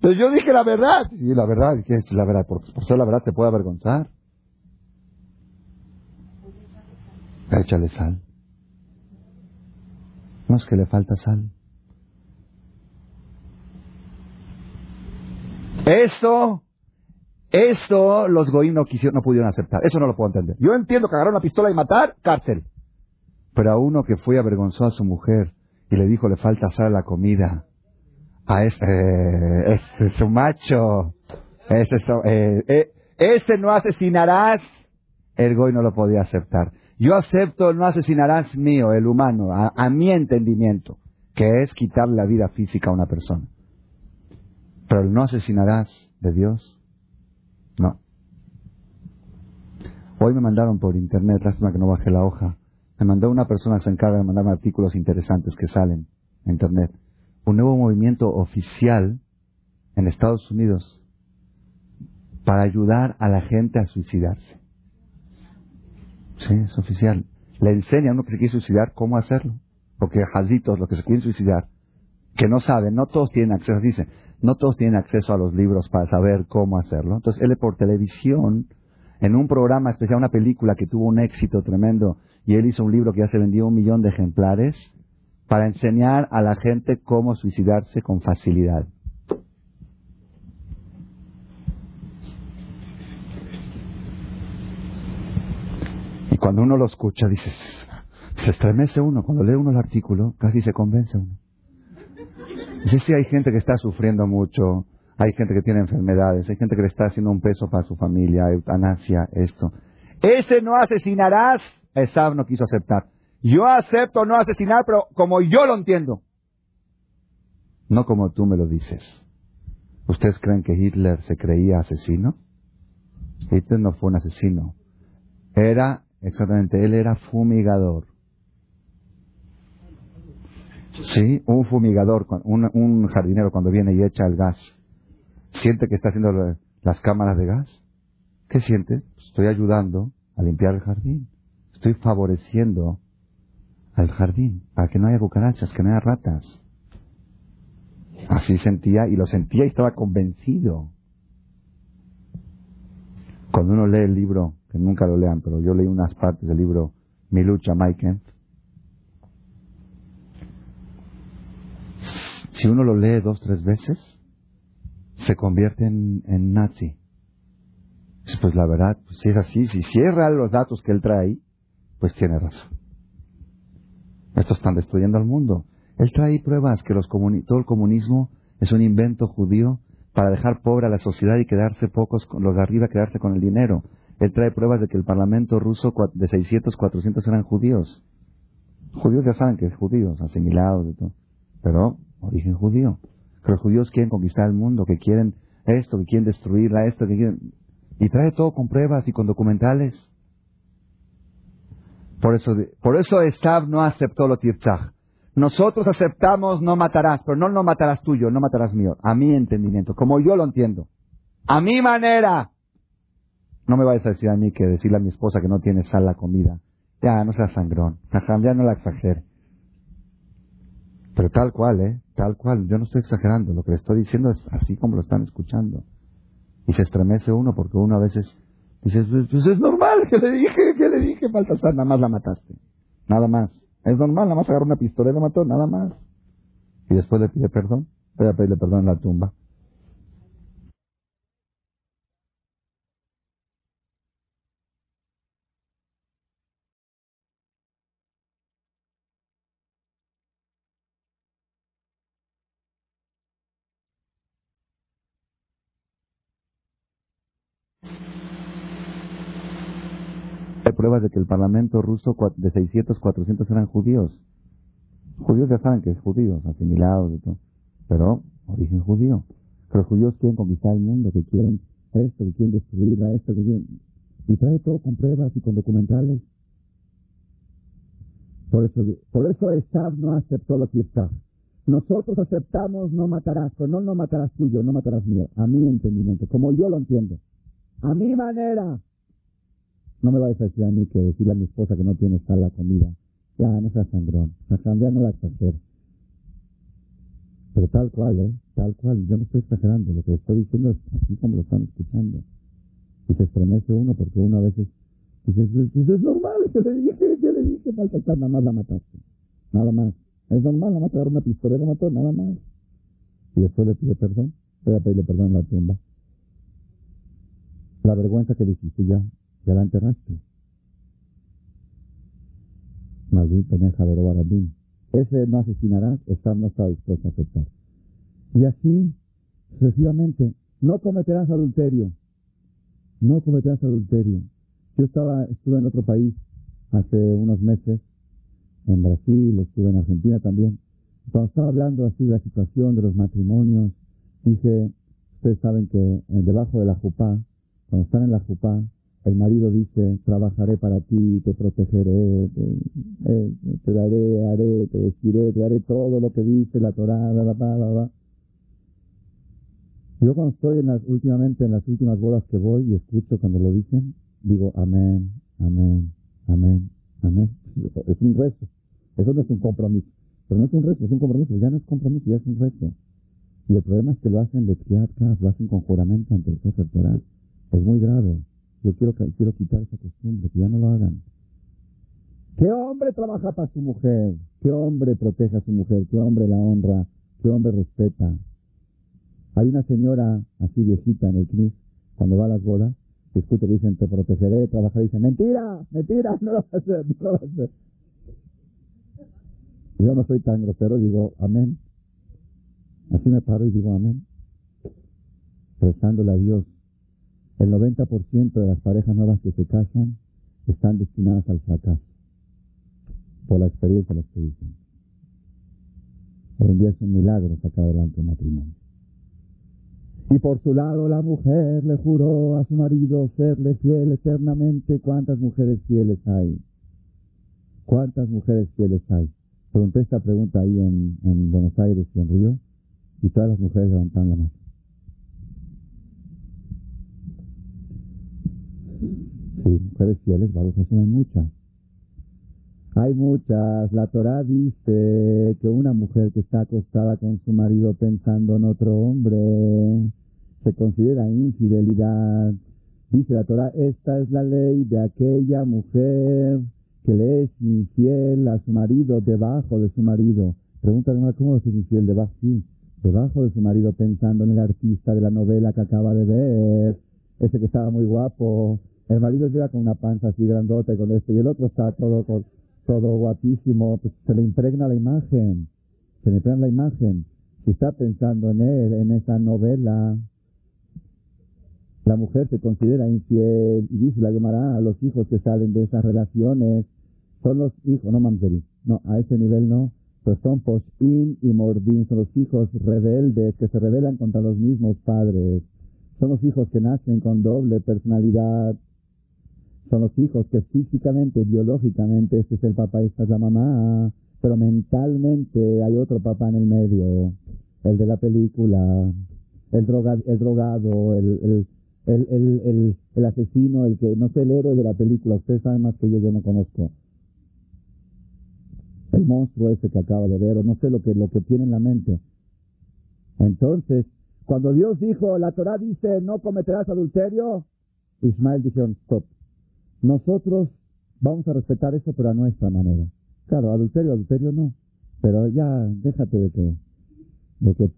Pero yo dije la verdad. Y la verdad, ¿qué es la verdad? Porque por ser la verdad te puede avergonzar. Échale sal. No es que le falta sal. Esto esto los goín no, quisieron, no pudieron aceptar. Eso no lo puedo entender. Yo entiendo que una pistola y matar, cárcel. Pero a uno que fue avergonzó a su mujer y le dijo le falta sal a la comida. A ese, ese es su macho. Ese, eh, eh, ese no asesinarás. El goy no lo podía aceptar. Yo acepto el no asesinarás mío, el humano, a, mi entendimiento, que es quitar la vida física a una persona. Pero el no asesinarás de Dios no. Hoy me mandaron por internet, lástima que no bajé la hoja. Me mandó una persona que se encarga de mandarme artículos interesantes que salen en internet. Un nuevo movimiento oficial en Estados Unidos para ayudar a la gente a suicidarse. Sí, es oficial. Le enseña a uno que se quiere suicidar cómo hacerlo. Porque jazitos, los que se quieren suicidar, que no saben, no todos tienen acceso, dice, no todos tienen acceso a los libros para saber cómo hacerlo. Entonces él por televisión, en un programa especial, una película que tuvo un éxito tremendo, y él hizo un libro que ya se vendió un millón de ejemplares, para enseñar a la gente cómo suicidarse con facilidad. Cuando uno lo escucha, dices, se estremece uno. Cuando lee uno el artículo, casi se convence uno. Sí, sí, hay gente que está sufriendo mucho, hay gente que tiene enfermedades, hay gente que le está haciendo un peso para su familia, eutanasia, esto. Ese no asesinarás, Esab no quiso aceptar. Yo acepto no asesinar, pero como yo lo entiendo. No como tú me lo dices. ¿Ustedes creen que Hitler se creía asesino? Hitler no fue un asesino. Era, exactamente, él era fumigador. Sí, un fumigador, un, jardinero cuando viene y echa el gas, ¿siente que está haciendo las cámaras de gas? ¿Qué siente? Estoy ayudando a limpiar el jardín. Estoy favoreciendo al jardín para que no haya cucarachas, que no haya ratas. Así sentía y lo sentía y estaba convencido. Cuando uno lee el libro, que nunca lo lean, pero yo leí unas partes del libro Mi lucha, Mike Si uno lo lee dos, tres veces, se convierte en, nazi. Pues la verdad, pues si es así, si, real los datos que él trae pues tiene razón. Estos están destruyendo al mundo. Él trae pruebas que los todo el comunismo es un invento judío para dejar pobre a la sociedad y quedarse pocos, los de arriba quedarse con el dinero. Él trae pruebas de que el parlamento ruso de 600, 400 eran judíos. Judíos ya saben que es judíos, asimilados y todo. Pero origen judío. Que los judíos quieren conquistar el mundo, que quieren esto, que quieren destruirla, esto, que quieren... Y trae todo con pruebas y con documentales. Por eso, por eso no aceptó lo tirtzach. Nosotros aceptamos no matarás, pero no no matarás tuyo, no matarás mío. A mi entendimiento, como yo lo entiendo. A mi manera. No me vayas a decir a mí que decirle a mi esposa que no tiene sal la comida. Ya, no seas sangrón. Ya no la exagere. Pero tal cual, ¿eh? Tal cual. Yo no estoy exagerando. Lo que le estoy diciendo es así como lo están escuchando. Y se estremece uno porque uno a veces dice, pues, pues es normal, que le dije, que le dije, Baltasar, nada más la mataste. Nada más. Es normal, nada más agarró una pistola y lo mató, nada más. Y después le pide perdón. Voy a pedirle perdón en la tumba. Hay pruebas de que el parlamento ruso de 600, 400 eran judíos. Judíos ya saben que es judíos, asimilados y todo. Pero origen judío. Pero los judíos quieren conquistar el mundo, que quieren esto, que quieren destruir a esto, que quieren... Y trae todo con pruebas y con documentales. Por eso, por eso Estab no aceptó lo que está. Nosotros aceptamos no matarás, pero no no matarás tuyo, no matarás mío. A mi entendimiento, como yo lo entiendo. A mi manera. No me vayas a decir a mí que decirle a mi esposa que no tiene sal la comida. Ya, no seas sangrón. Ya no la exagere. Pero tal cual, ¿eh? Tal cual. Yo no estoy exagerando. Lo que estoy diciendo es así como lo están escuchando. Y se estremece uno porque uno a veces dice, pues, pues es normal, que le dije, que le dije, falta nada más la mataste. Nada más. Es normal, más agarrar una pistola lo mató, nada más. Y después le pide perdón. Voy a pedirle perdón en la tumba. La vergüenza que le hiciste ya, ya la enterraste. Maldito Barabín. Ese no asesinarás, está, no está dispuesto a aceptar. Y así, sucesivamente, no cometerás adulterio. No cometerás adulterio. Yo estaba, estuve en otro país hace unos meses, en Brasil, estuve en Argentina también. Cuando estaba hablando así de la situación de los matrimonios, dije, ustedes saben que eh, debajo de la jupá, cuando están en la jupá, el marido dice, trabajaré para ti, te protegeré, te, eh, daré, haré, te vestiré, te daré todo lo que dice la Torah, la, la, Yo cuando estoy en las, últimamente en las últimas bodas que voy y escucho cuando lo dicen, digo amén, amén, amén, amén. Es un rezo. Eso no es un compromiso. Pero no es un rezo, es un compromiso. Ya no es compromiso, ya es un rezo. Y el problema es que lo hacen de lo hacen con juramento ante el juez. Es muy grave. Yo quiero, quiero quitar esa costumbre, que ya no lo hagan. ¿Qué hombre trabaja para su mujer? ¿Qué hombre protege a su mujer? ¿Qué hombre la honra? ¿Qué hombre respeta? Hay una señora así viejita en el CNIS, cuando va a las bodas, que escucha que dicen, te protegeré, trabajaré, dice, mentira, mentira, no lo vas a hacer, no lo vas a hacer. Yo no soy tan grosero, digo, amén. Así me paro y digo, amén. Rezándole a Dios el 90% de las parejas nuevas que se casan están destinadas al fracaso. Por la experiencia la estoy diciendo. Hoy en día es un milagro sacar adelante un matrimonio. Y por su lado la mujer le juró a su marido serle fiel eternamente. ¿Cuántas mujeres fieles hay? ¿Cuántas mujeres fieles hay? Pregunté esta pregunta ahí en, en Buenos Aires y en Río y todas las mujeres levantaron la mano. Sí, mujeres fieles, Baruch hay muchas. Hay muchas. La Torah dice que una mujer que está acostada con su marido pensando en otro hombre se considera infidelidad. Dice la Torah, esta es la ley de aquella mujer que le es infiel a su marido debajo de su marido. Pregunta ¿cómo es infiel debajo? Sí, debajo de su marido pensando en el artista de la novela que acaba de ver, ese que estaba muy guapo, el marido llega con una panza así grandota y con esto, y el otro está todo, todo guapísimo, pues se le impregna la imagen, se le impregna la imagen. Si está pensando en él, en esa novela, la mujer se considera infiel y dice la Gemara a los hijos que salen de esas relaciones son los hijos, no mamzeri, no, a ese nivel no, pues son poshin y mordín, son los hijos rebeldes que se rebelan contra los mismos padres, son los hijos que nacen con doble personalidad, son los hijos que físicamente, biológicamente, este es el papá esta es la mamá, pero mentalmente hay otro papá en el medio, el de la película, el, droga, el drogado, el, el el, el, el, el, asesino, el que, no sé, el héroe de la película, ustedes saben más que yo, yo no conozco. El monstruo ese que acaba de ver, o no sé lo que, lo que tiene en la mente. Entonces, cuando Dios dijo, la Torah dice, no cometerás adulterio, Ismael dijeron, stop. Nosotros vamos a respetar eso, pero a nuestra manera. Claro, adulterio, adulterio no. Pero ya, déjate de que, de que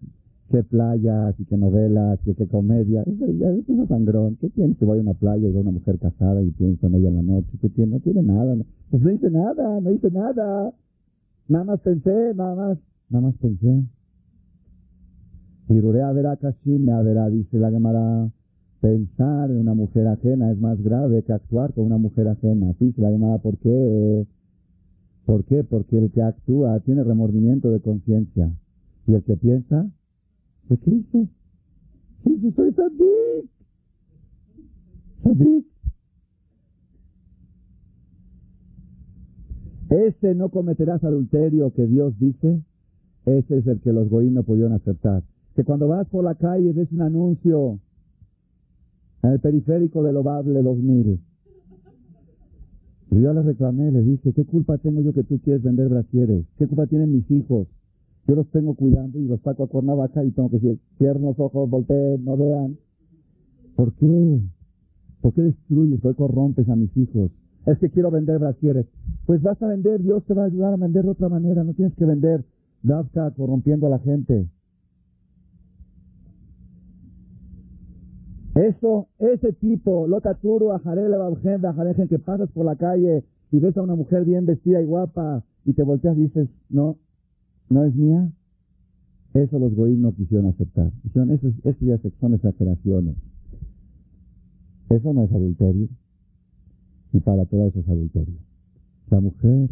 qué playas y qué novelas y qué comedia. Eso, ya, es un sangrón. ¿Qué tiene si voy a una playa y veo a una mujer casada y pienso en ella en la noche? ¿Qué tiene? No tiene nada. Pues no hice nada, no hice nada. Nada más pensé, nada más, nada más pensé. a verá Kashim, me verá, dice la Gemara. Pensar en una mujer ajena es más grave que actuar con una mujer ajena. Así se la Gemara, ¿por qué? ¿Por qué? Porque el que actúa tiene remordimiento de conciencia. Y el que piensa ¿De qué dice? Dice, soy Sadik. Sadik. Ese no cometerás adulterio que Dios dice, ese es el que los goín no pudieron aceptar. Que cuando vas por la calle ves un anuncio en el periférico del Obable 2000. Y yo le reclamé, le dije, ¿qué culpa tengo yo que tú quieres vender brasieres? ¿Qué culpa tienen mis hijos? Yo los tengo cuidando y los saco a Cuernavaca y tengo que decir, cierren los ojos, volteen, no vean. ¿Por qué? ¿Por qué destruyes? ¿Por qué corrompes a mis hijos? Es que quiero vender brasieres. Pues vas a vender, Dios te va a ayudar a vender de otra manera. No tienes que vender Dafka corrompiendo a la gente. Eso, ese tipo, Lotaturu, Ajarele, Bajen, que pasas por la calle y ves a una mujer bien vestida y guapa y te volteas y dices, no, no es mía, eso los goín no quisieron aceptar. Dijeron, eso, eso ya son exageraciones. Eso no es adulterio. Y para todo eso es adulterio. La mujer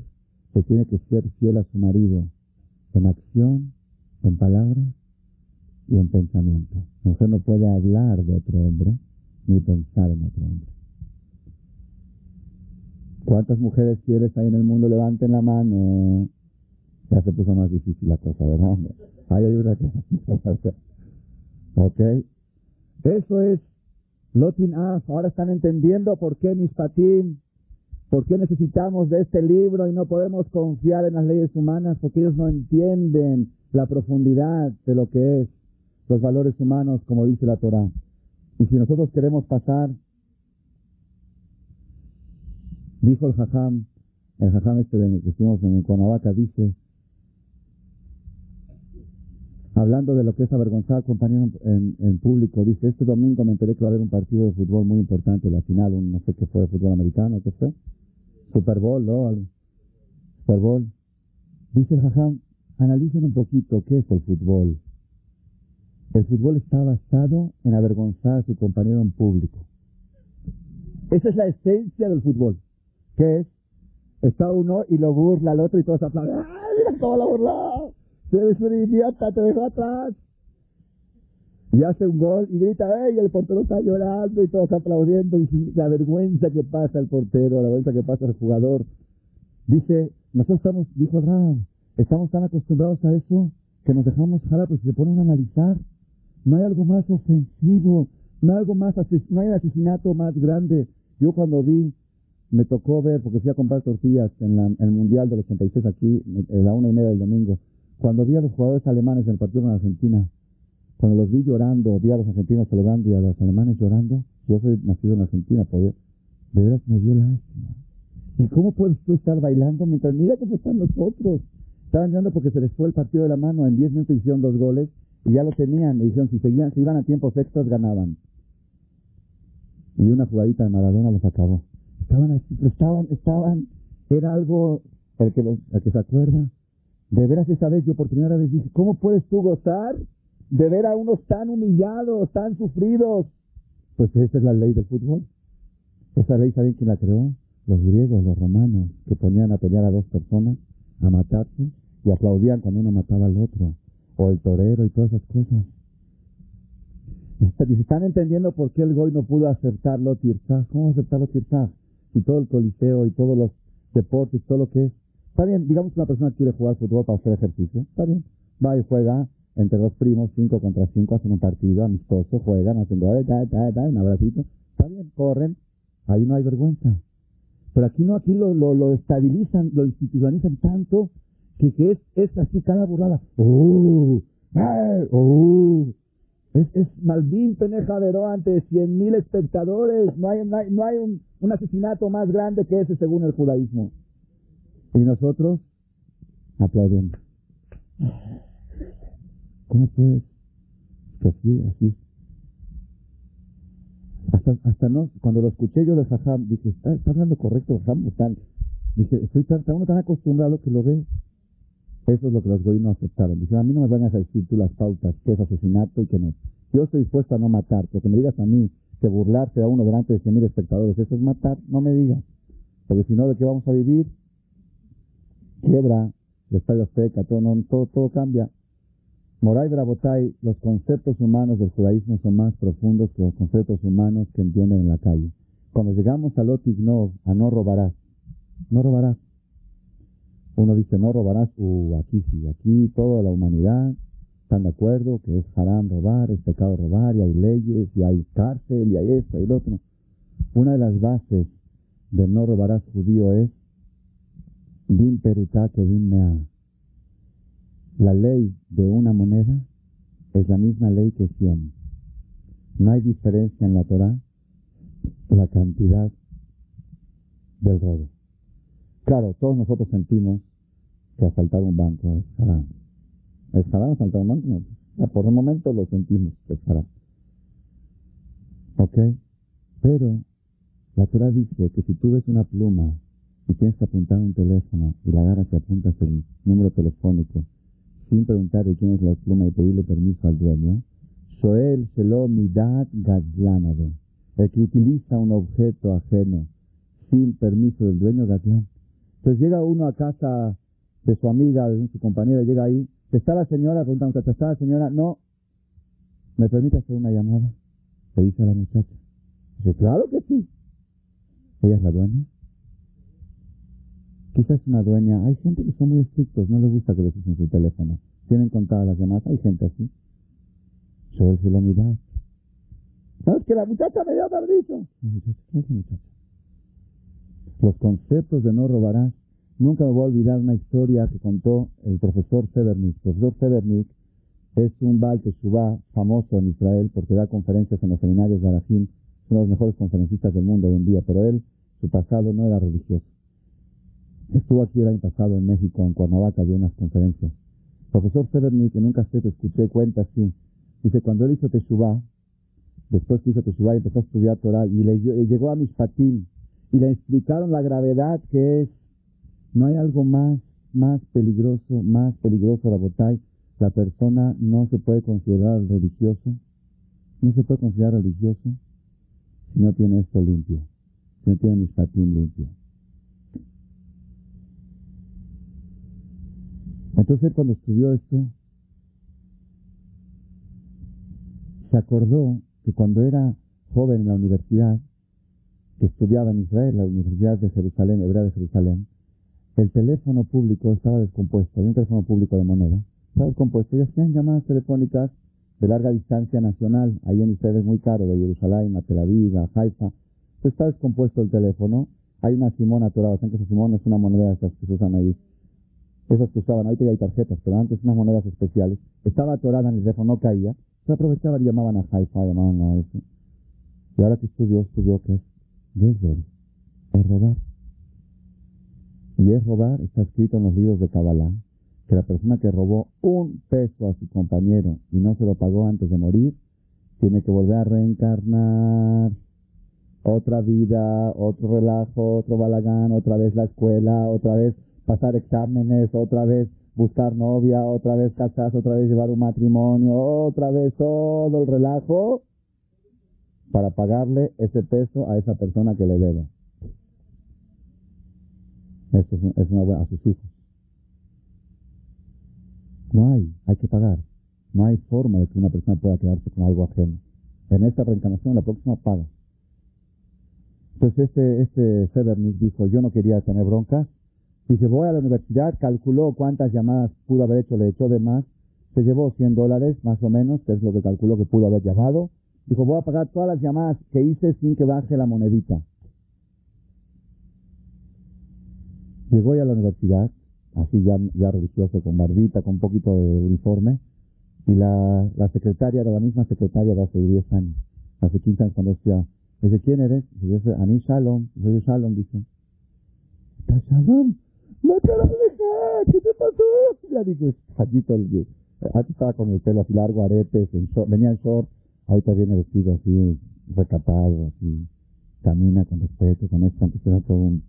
se tiene que ser fiel a su marido en acción, en palabras y en pensamiento. La mujer no puede hablar de otro hombre ni pensar en otro hombre. ¿Cuántas mujeres fieles hay en el mundo? Levanten la mano. Ya se puso más difícil la cosa, ¿verdad? Ahí hay una que... ok. Eso es Lotin Af. Ahora están entendiendo por qué mis patim, por qué necesitamos de este libro y no podemos confiar en las leyes humanas, porque ellos no entienden la profundidad de lo que es los valores humanos, como dice la Torah. Y si nosotros queremos pasar, dijo el Jajam, el Jajam este de que estuvimos en Cuernavaca, dice, hablando de lo que es avergonzar compañero en, en, público, dice, este domingo me enteré que va a haber un partido de fútbol muy importante, la final, un, no sé qué fue, de fútbol americano, ¿qué fue? Super Bowl, ¿no? Super Bowl. Dice el jajam, analicen un poquito qué es el fútbol. El fútbol está basado en avergonzar a su compañero en público. Esa es la esencia del fútbol. ¿Qué es? Está uno y lo burla al otro y todos aplauden. ¡Ay, mira cómo lo burló! Eres un idiota, te dejó atrás. Y hace un gol y grita, ¡ey! El portero está llorando y todos aplaudiendo. Dice, la vergüenza que pasa el portero, la vergüenza que pasa el jugador. Dice, nosotros estamos, dijo Abraham, estamos tan acostumbrados a eso que nos dejamos jalar, pues se ponen a analizar. No hay algo más ofensivo, no hay algo más, no hay asesinato más grande. Yo cuando vi, me tocó ver, porque fui a comprar tortillas en, en el Mundial del 86 aquí, en la una y media del domingo. Cuando vi a los jugadores alemanes en el partido con Argentina, cuando los vi llorando, vi a los argentinos celebrando y a los alemanes llorando, yo soy nacido en Argentina, poder, de veras me dio lástima. ¿Y cómo puedes tú estar bailando mientras mira cómo están los otros? Estaban llorando porque se les fue el partido de la mano, en 10 minutos hicieron dos goles y ya lo tenían, y dijeron si seguían, si iban a tiempos extras ganaban. Y una jugadita de Maradona los acabó. Estaban así, estaban, estaban, era algo, el que, el que se acuerda, De veras esa vez yo por primera vez dije, ¿cómo puedes tú gozar de ver a unos tan humillados, tan sufridos? Pues esa es la ley del fútbol. Esa ley, ¿saben quién la creó? Los griegos, los romanos, que ponían a pelear a dos personas, a matarse, y aplaudían cuando uno mataba al otro. O el torero y todas esas cosas. ¿Están entendiendo por qué el Goy no pudo aceptarlo Tirzah? ¿Cómo aceptarlo Tirzah? Si todo el coliseo y todos los deportes, todo lo que es. Está bien, digamos que una persona quiere jugar fútbol para hacer ejercicio. Está bien. Va y juega entre dos primos, cinco contra cinco, hacen un partido amistoso, juegan, hacen un abracito. Está bien, corren. Ahí no hay vergüenza. Pero aquí no, aquí lo, lo, lo estabilizan, lo institucionalizan tanto que, es, así cada burrada. ¡Oh! ¡Oh! Es, es Malvin Penejadero ante cien mil espectadores. No hay, no hay, un, un, asesinato más grande que ese según el judaísmo. Y nosotros aplaudiendo. ¿Cómo puedes? Que así, así. Hasta, hasta no, cuando lo escuché yo de Jajam, dije, está, está hablando correcto Jajam. Dije, estoy tan, uno tan acostumbrado que lo ve. Eso es lo que los no aceptaron. Dijeron, a mí no me van a decir tú las pautas, que es asesinato y que no. Yo estoy dispuesto a no matar, pero que me digas a mí que burlarse a uno delante de cien mil espectadores, eso es matar, no me digas. Porque si no, ¿de qué vamos a vivir? Quiebra, el estadio seca, todo, no, todo, todo cambia. Moray Brabotay, los conceptos humanos del judaísmo son más profundos que los conceptos humanos que entienden en la calle. Cuando llegamos a Lotignov, a no robarás, no robarás. Uno dice, no robarás, uh, aquí sí, aquí toda la humanidad están de acuerdo que es haram robar, es pecado robar, y hay leyes, y hay cárcel, y hay esto, y el otro. Una de las bases de no robarás judío es din perutá que din mea. La ley de una moneda es la misma ley que cien. No hay diferencia en la Torah la cantidad del robo. Claro, todos nosotros sentimos que asaltar un banco es haram. ¿Es haram asaltar un banco? No. por el momento lo sentimos que es. ¿Ok? Pero la Torah dice que si tú ves una pluma y tienes que apuntar un teléfono y la agarras y apuntas el número telefónico sin preguntar de quién es la pluma y pedirle permiso al dueño, Shoel Shelo Midat Gazlanave. El que utiliza un objeto ajeno sin permiso del dueño Gazlan. Entonces llega uno a casa de su amiga, de su compañera, llega ahí, está la señora, pregunta a muchacha, ¿está la señora? No. ¿Me permite hacer una llamada? Le dice a la muchacha. Dice, claro que sí. ¿Ella es la dueña? Quizás una dueña. Hay gente que son muy estrictos, no les gusta que les usen su teléfono. Tienen contadas las llamadas, hay gente así. Sobre la unidad. ¿Sabes que la muchacha me dio permiso? muchacha? Los conceptos de no robarás. Nunca me voy a olvidar una historia que contó el profesor Severnik. El profesor Severnik es un Baal Teshuvah famoso en Israel porque da conferencias en los seminarios de Arahim. Es uno de los mejores conferencistas del mundo hoy en día, pero él, su pasado no era religioso. Estuvo aquí el año pasado en México, en Cuernavaca, dio unas conferencias. Profesor Severnik, que nunca se te escuché, cuenta así. Dice, cuando él hizo Teshuvah, después que hizo Teshuvah empezó a estudiar Torah, y le, llegó a Mishpatim, y le explicaron la gravedad que es. No hay algo más, más peligroso, más peligroso, la botay. La persona no se puede considerar religioso, no se puede considerar religioso si no tiene esto limpio, si no tiene patín limpio. Entonces cuando estudió esto, se acordó que cuando era joven en la universidad, que estudiaba en Israel, la Universidad de Jerusalén, Hebrea de Jerusalén, el teléfono público estaba descompuesto, había un teléfono público de moneda, estaba descompuesto y hacían llamadas telefónicas de larga distancia nacional, ahí en Israel es muy caro, de Jerusalén a Tel Aviv, a Haifa, pues está descompuesto el teléfono, hay una Simón atorada, ¿saben que esa Simón es una moneda de esas que se usan ahí? Esas que usaban, ahorita ya hay tarjetas, pero antes unas monedas especiales, estaba atorada en el teléfono, no caía, se aprovechaban y llamaban a Haifa, llamaban a eso. Y ahora que estudió, estudió que es él es robar. Y es robar, está escrito en los libros de Kabbalah, que la persona que robó un peso a su compañero y no se lo pagó antes de morir, tiene que volver a reencarnar otra vida, otro relajo, otro balagán, otra vez la escuela, otra vez pasar exámenes, otra vez buscar novia, otra vez casarse, otra vez llevar un matrimonio, otra vez todo el relajo para pagarle ese peso a esa persona que le debe. Eso es, una buena a sus hijos. No hay, hay que pagar. No hay forma de que una persona pueda quedarse con algo ajeno. En esta reencarnación, la próxima paga. Entonces este, este Severnick dijo, yo no quería tener broncas. Dice, voy a la universidad, calculó cuántas llamadas pudo haber hecho, le echó de más. Se llevó 100 dólares, más o menos, que es lo que calculó que pudo haber llamado. Dijo, voy a pagar todas las llamadas que hice sin que baje la monedita. Llegó ya a la universidad, así ya, ya religioso, con barbita, con un poquito de uniforme, y la, la secretaria era la misma secretaria de hace 10 años, hace 15 años cuando decía, dice, ¿quién eres? Dice, yo soy Ani Shalom, soy Shalom, dice. ¿Está Shalom? ¡No te lo ¿Qué te pasó? Y ya dije, Jallito, antes estaba con el pelo así largo, aretes, venía en short, ahorita viene vestido así, recatado, así, camina con respeto, con esto, antes era todo un,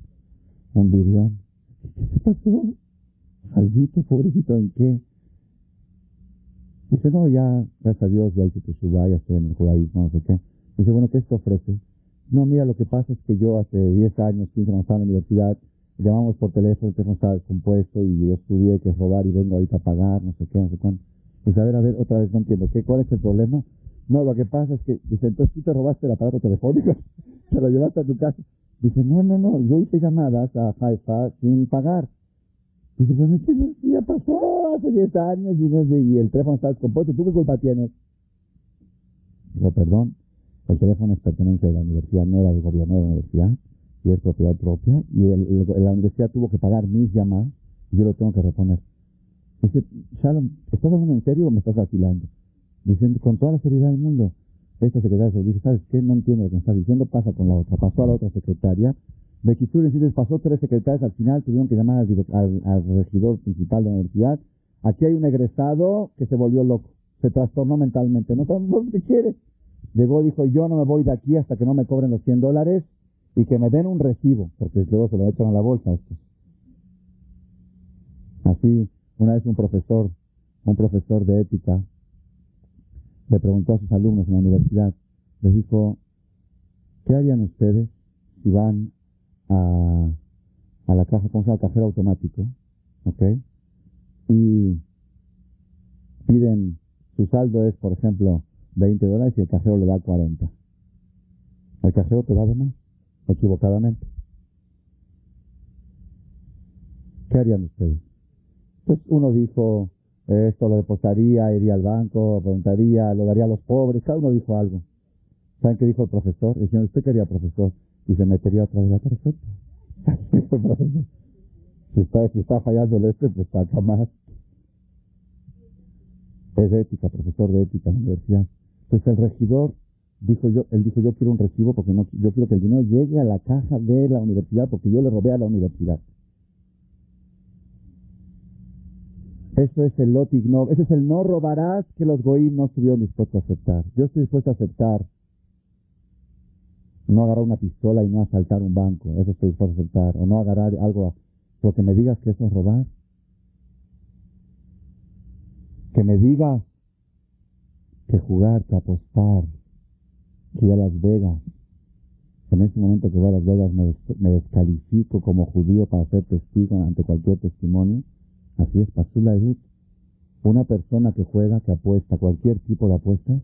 un. ¿Qué te pasó? Jallito, pobrecito, ¿en qué? Dice, no, ya, gracias a Dios, ya hice tu suba, ya estoy en el judaísmo, no sé qué. Dice, bueno, ¿qué te ofrece? No, mira, lo que pasa es que yo hace 10 años, 15 cuando estaba en la universidad, llamamos por teléfono, el teléfono estaba descompuesto y yo estudié que robar y vengo ahorita a pagar, no sé qué, no sé cuánto. Dice, a ver, a ver, otra vez no entiendo, ¿qué, ¿cuál es el problema? No, lo que pasa es que, dice, entonces tú te robaste el aparato telefónico, te lo llevaste a tu casa. Dice, no, no, no, yo hice llamadas a Haifa sin pagar. Dice, pues sí, ya pasó hace 10 años y, y el teléfono está descompuesto, ¿tú qué culpa tienes? Digo, perdón, el teléfono es pertenencia de la universidad, no era del gobierno de la universidad, y es propiedad propia, y el, la universidad tuvo que pagar mis llamadas, y yo lo tengo que reponer. Dice, Shalom, ¿estás hablando en serio o me estás vacilando? Diciendo, con toda la seriedad del mundo, esta secretaria se dice, ¿sabes qué? No entiendo lo que me estás diciendo, pasa con la otra. Pasó a la otra secretaria. De les pasó tres secretarias, al final tuvieron que llamar al, al regidor principal de la universidad. Aquí hay un egresado que se volvió loco, se trastornó mentalmente, no sabemos qué quiere. Llegó y dijo, yo no me voy de aquí hasta que no me cobren los 100 dólares y que me den un recibo, porque luego se lo echan a la bolsa estos. Así, una vez un profesor, un profesor de ética, le preguntó a sus alumnos en la universidad, les dijo, ¿qué harían ustedes si van a, a la caja, ¿cómo se llama? Cajero automático, ¿ok? Y piden, su saldo es, por ejemplo, 20 dólares y el cajero le da 40. El cajero te da de más, equivocadamente. ¿Qué harían ustedes? Pues uno dijo, esto lo depositaría, iría al banco, preguntaría, lo daría a los pobres, cada uno dijo algo. ¿Saben qué dijo el profesor? Dijeron, ¿usted quería profesor? Y se metería otra vez la tarjeta. si está, si está fallando el este, pues saca más. Es ética, profesor de ética en la universidad. Entonces el regidor dijo yo, él dijo yo quiero un recibo porque no, yo quiero que el dinero llegue a la caja de la universidad porque yo le robé a la universidad. Eso es el lotig no, ese es el no robarás que los goim no estuvieron dispuestos a aceptar. Yo estoy dispuesto a aceptar no agarrar una pistola y no asaltar un banco, eso estoy dispuesto a aceptar, o no agarrar algo, pero que me digas que eso es robar. Que me digas que jugar, que apostar, que ir a Las Vegas. En ese momento que voy a Las Vegas me, me descalifico como judío para ser testigo ante cualquier testimonio. Así es, Pasula Edut. Una persona que juega, que apuesta, cualquier tipo de apuestas,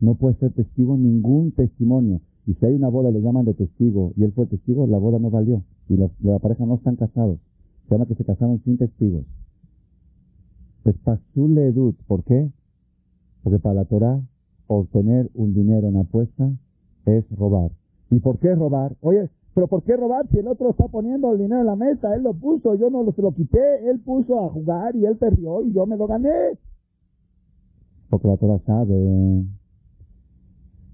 no puede ser testigo en ningún testimonio. Y si hay una boda, le llaman de testigo, y él fue testigo, la boda no valió. Y la pareja no están casados. Se llama que se casaron sin testigos. Es Pasula Edut. ¿Por qué? Porque para la Torah, obtener un dinero en apuesta es robar. ¿Y por qué robar? Oye, pero ¿por qué robar si el otro está poniendo el dinero en la mesa? Él lo puso, yo no se lo quité, él puso a jugar y él perdió y yo me lo gané. Porque la Torah sabe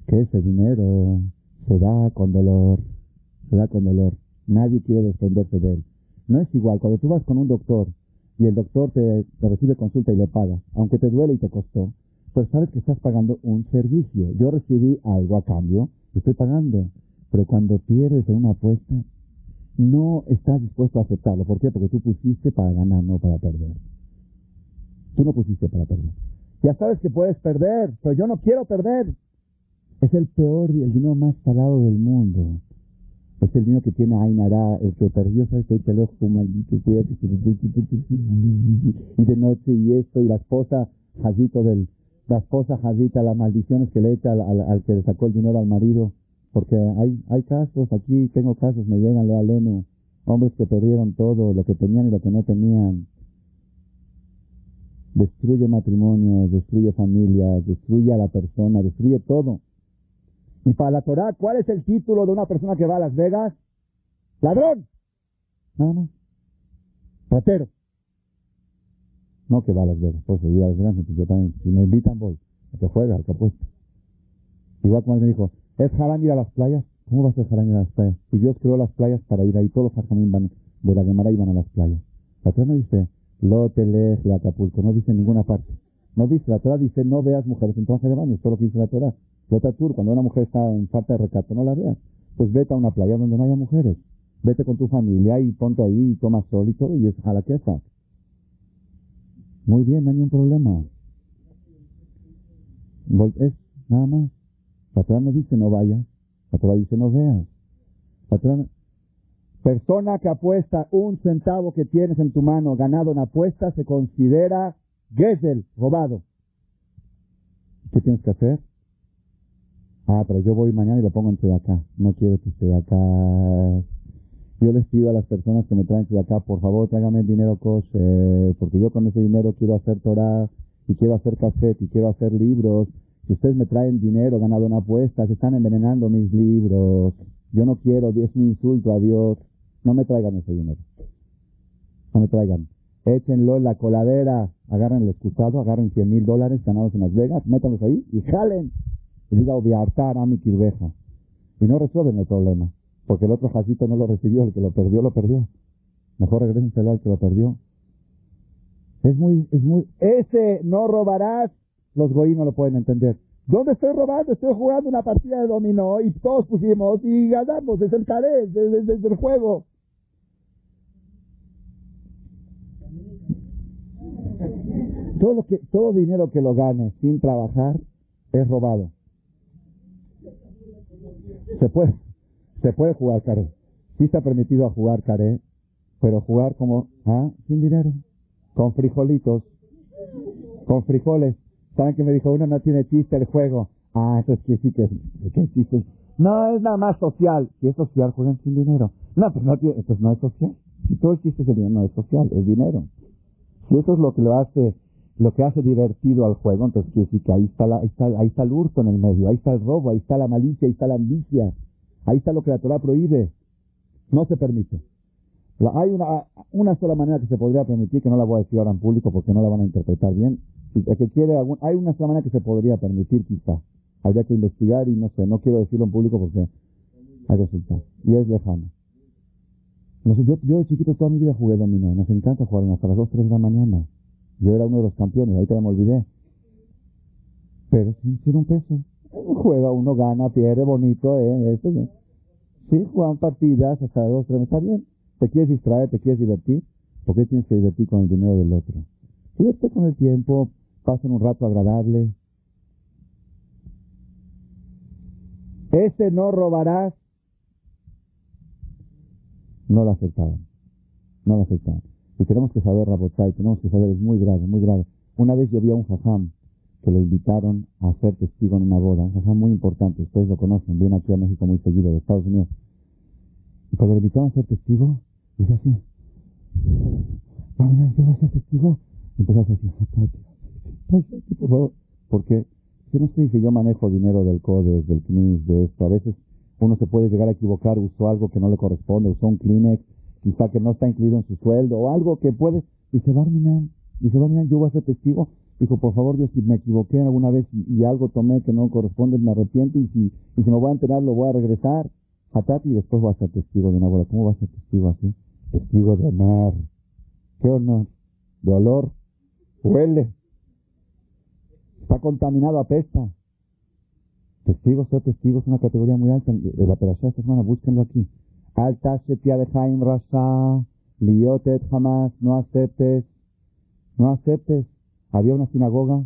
que ese dinero se da con dolor, se da con dolor. Nadie quiere desprenderse de él. No es igual, cuando tú vas con un doctor y el doctor te, te recibe consulta y le paga, aunque te duele y te costó, pues sabes que estás pagando un servicio. Yo recibí algo a cambio, estoy pagando. Pero cuando pierdes en una apuesta, no estás dispuesto a aceptarlo. ¿Por qué? Porque tú pusiste para ganar, no para perder. Tú no pusiste para perder. Ya sabes que puedes perder, pero yo no quiero perder. Es el peor el dinero más salado del mundo. Es el dinero que tiene Ainara, el que perdió, ¿sabes? El ojo maldito, y de noche y esto, y la esposa, Jazito del, la esposa Jazita, las maldiciones que le echa al, que le sacó el dinero al marido. Porque hay, hay casos, aquí tengo casos, me llegan, lo aleno, hombres que perdieron todo, lo que tenían y lo que no tenían. Destruye matrimonios, destruye familias, destruye a la persona, destruye todo. Y para la Torah, ¿cuál es el título de una persona que va a Las Vegas? Ladrón. Nada más. Ratero. No que va a Las Vegas. Pues ir a Las Vegas, yo también. Si me invitan, voy. A que juega, al que apuesta. Igual como él me dijo, ¿es haram ir a las playas? ¿Cómo va a ser ir a las playas? Si Dios creó las playas para ir ahí, todos los hajamim van de la Gemara iban a las playas. La Torah me dice, lo la Acapulco, no dice en ninguna parte. No dice, la Torah dice, no veas mujeres en traje de baño, todo lo que dice la Torah. tour, cuando una mujer está en falta de recato, no la veas. Pues vete a una playa donde no haya mujeres. Vete con tu familia y ponte ahí y toma sol y todo, y es a la queja. Muy bien, no hay ningún problema. Es nada más. La Torah no dice no vayas, la Torah dice no veas. La Persona que apuesta un centavo que tienes en tu mano ganado en apuesta se considera Gesel, robado. ¿Qué tienes que hacer? Ah, pero yo voy mañana y lo pongo en acá. No quiero que esté acá. Yo les pido a las personas que me traen de acá, por favor, tráigame dinero kosher, porque yo con ese dinero quiero hacer Torah, y quiero hacer cassette, y quiero hacer libros. Si ustedes me traen dinero ganado en apuestas, están envenenando mis libros. Yo no quiero, es un insulto a Dios. No me traigan ese dinero. No me traigan. Échenlo en la coladera, agarren el excusado, agarren 100 mil dólares ganados en Las Vegas, métanlos ahí y jalen. Y diga, obiartar a mi kirveja. Y no resuelven el problema. Porque el otro jacito no lo recibió, el que lo perdió, lo perdió. Mejor regrésenselo al que lo perdió. Es muy, es muy, ese no robarás, los goí no lo pueden entender. ¿Dónde estoy robando? Estoy jugando una partida de dominó y todos pusimos y ganamos, es el caré, es, el juego. Todo, lo que, todo dinero que lo gane sin trabajar es robado. Se puede, se puede jugar caré. Sí está permitido jugar caré, pero jugar como, ah, sin dinero, con frijolitos, con frijoles. ¿Saben que me dijo uno? No tiene chiste el juego. Ah, entonces que sí que es chiste. No, es nada más social. Si es social, juegan sin dinero. No, pues no, entonces no es social. Si todo el chiste es el dinero, no es social, es dinero. Si eso es lo que lo hace, lo que hace divertido al juego, entonces quiere decir que ahí está, la, ahí está, ahí está el hurto en el medio, ahí está el robo, ahí está la malicia, ahí está la ambicia, ahí está lo que la Torah prohíbe. No se permite. hay una, una sola manera que se podría permitir, que no la voy a decir ahora en público porque no la van a interpretar bien, que quiere hay una semana que se podría permitir quizá. Habría que investigar y no sé, no quiero decirlo en público porque hay resultados. Y es lejano. yo, yo de chiquito toda mi vida jugué dominó. Nos encanta jugar hasta las 2, 3 de la mañana. Yo era uno de los campeones, ahí te me olvidé. Pero sin, un peso. Juega, uno gana, pierde, bonito, ¿eh? Eso, Sí, juegan partidas hasta las 2, 3, está bien. Te quieres distraer, te quieres divertir. ¿Por qué tienes que divertir con el dinero del otro? Fíjate con el tiempo, pasen un rato agradable. Ese no robarás. No lo aceptaban. No lo aceptaban. Y tenemos que saber, Rabotay, tenemos que saber, es muy grave, muy grave. Una vez yo vi a un jajam que le invitaron a ser testigo en una boda, un jajam muy importante, ustedes lo conocen, viene aquí a México muy seguido, de Estados Unidos. Y cuando le invitaron a ser testigo, dijo así, yo voy a ser testigo. Empezó a decir, por favor, porque yo no sé si yo manejo dinero del CODES, del CNIS, de esto. A veces uno se puede llegar a equivocar, usó algo que no le corresponde, usó un Kleenex, quizá que no está incluido en su sueldo, o algo que puede. Dice, Barminan, dice, Barminan, yo voy a ser testigo. Dijo, por favor, Dios, si me equivoqué alguna vez y, algo tomé que no corresponde, me arrepiento y si, y si me voy a enterar, lo voy a regresar a Tati y después voy a ser testigo de una boda. ¿Cómo va a ser testigo así? Testigo de honor. ¿Qué honor? De olor. Huele. Está contaminado, apesta. Testigos, ser testigos es una categoría muy alta de la esta semana, búsquenlo aquí. Alta Shetia de Jaim Rasha, Liotet jamás, no aceptes, no aceptes. había una sinagoga,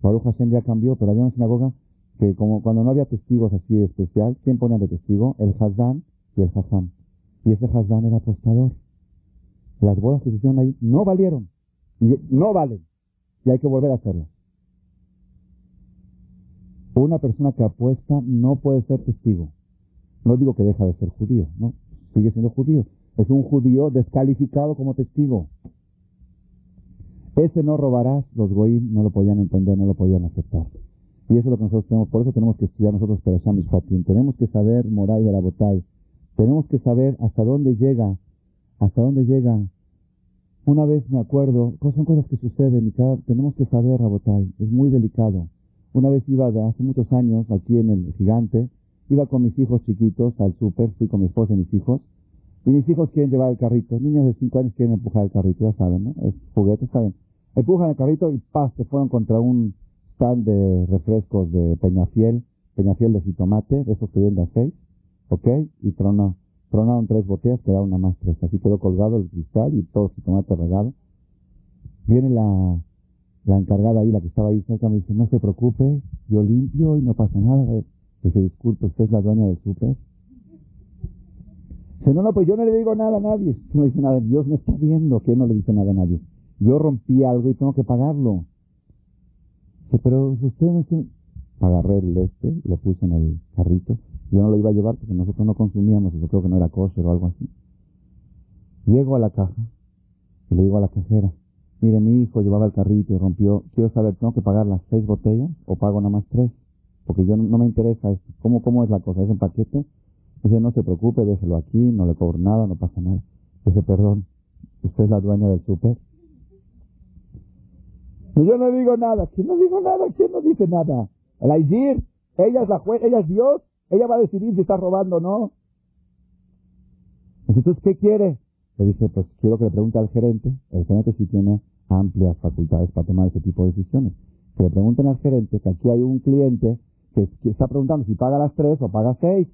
Baruch Hashem ya cambió, pero había una sinagoga que como cuando no había testigos así especial, ¿quién ponía de testigo? El Hazán y el Hazam. Y ese Hazán era apostador. Las bodas que se hicieron ahí no valieron. Y no valen. Y hay que volver a hacerlas. Una persona que apuesta no puede ser testigo. No digo que deja de ser judío, no. Sigue siendo judío. Es un judío descalificado como testigo. Ese no robarás, los goyim no lo podían entender, no lo podían aceptar. Y eso es lo que nosotros tenemos, por eso tenemos que estudiar nosotros Perasham Fatim. Tenemos que saber Moray de la Botay. Tenemos que saber hasta dónde llega, hasta dónde llega. Una vez me acuerdo, son cosas que suceden y cada, tenemos que saber, Rabotay. Es muy delicado. Una vez iba de hace muchos años aquí en el gigante, iba con mis hijos chiquitos al súper, fui con mi esposa y mis hijos, y mis hijos quieren llevar el carrito. Niños de 5 años quieren empujar el carrito, ya saben, ¿no? Es juguete, saben empujan el carrito y paz, se fueron contra un stand de refrescos de Peñafiel, Peñafiel de jitomate, de esos que vienen a seis, ¿ok? Y tronó, tronaron tres botellas, quedaron una más tres. Así quedó colgado el cristal y todo jitomate regado. Viene la, la encargada ahí, la que estaba ahí cerca, me dice, no se preocupe, yo limpio y no pasa nada. Dice, disculpe, ¿usted es la dueña del súper? Dice, no, no, pues yo no le digo nada a nadie. No dice nada, Dios me está viendo, que no le dice nada a nadie. Yo rompí algo y tengo que pagarlo. pero usted no se... Agarré el este, lo puse en el carrito. Yo no lo iba a llevar porque nosotros no consumíamos eso, creo que no era kosher o algo así. Llego a la caja y le digo a la cajera, mire, mi hijo llevaba el carrito y rompió, quiero saber, ¿tengo que pagar las seis botellas o pago nada más tres? Porque yo no, me interesa esto. ¿Cómo, ¿Cómo es la cosa? ¿Es en paquete? Dice, no se preocupe, déjelo aquí, no le cobro nada, no pasa nada. Dice, perdón, ¿usted es la dueña del súper? Yo no digo nada. ¿Quién no digo nada? ¿Quién no dice nada? El Aizir, ella es la juez, ella es Dios. Ella va a decidir si está robando o no. Entonces, ¿qué quiere? Le dice, pues quiero que le pregunte al gerente. El gerente sí tiene amplias facultades para tomar ese tipo de decisiones. Que le pregunten al gerente que aquí hay un cliente que, está preguntando si paga las tres o paga seis.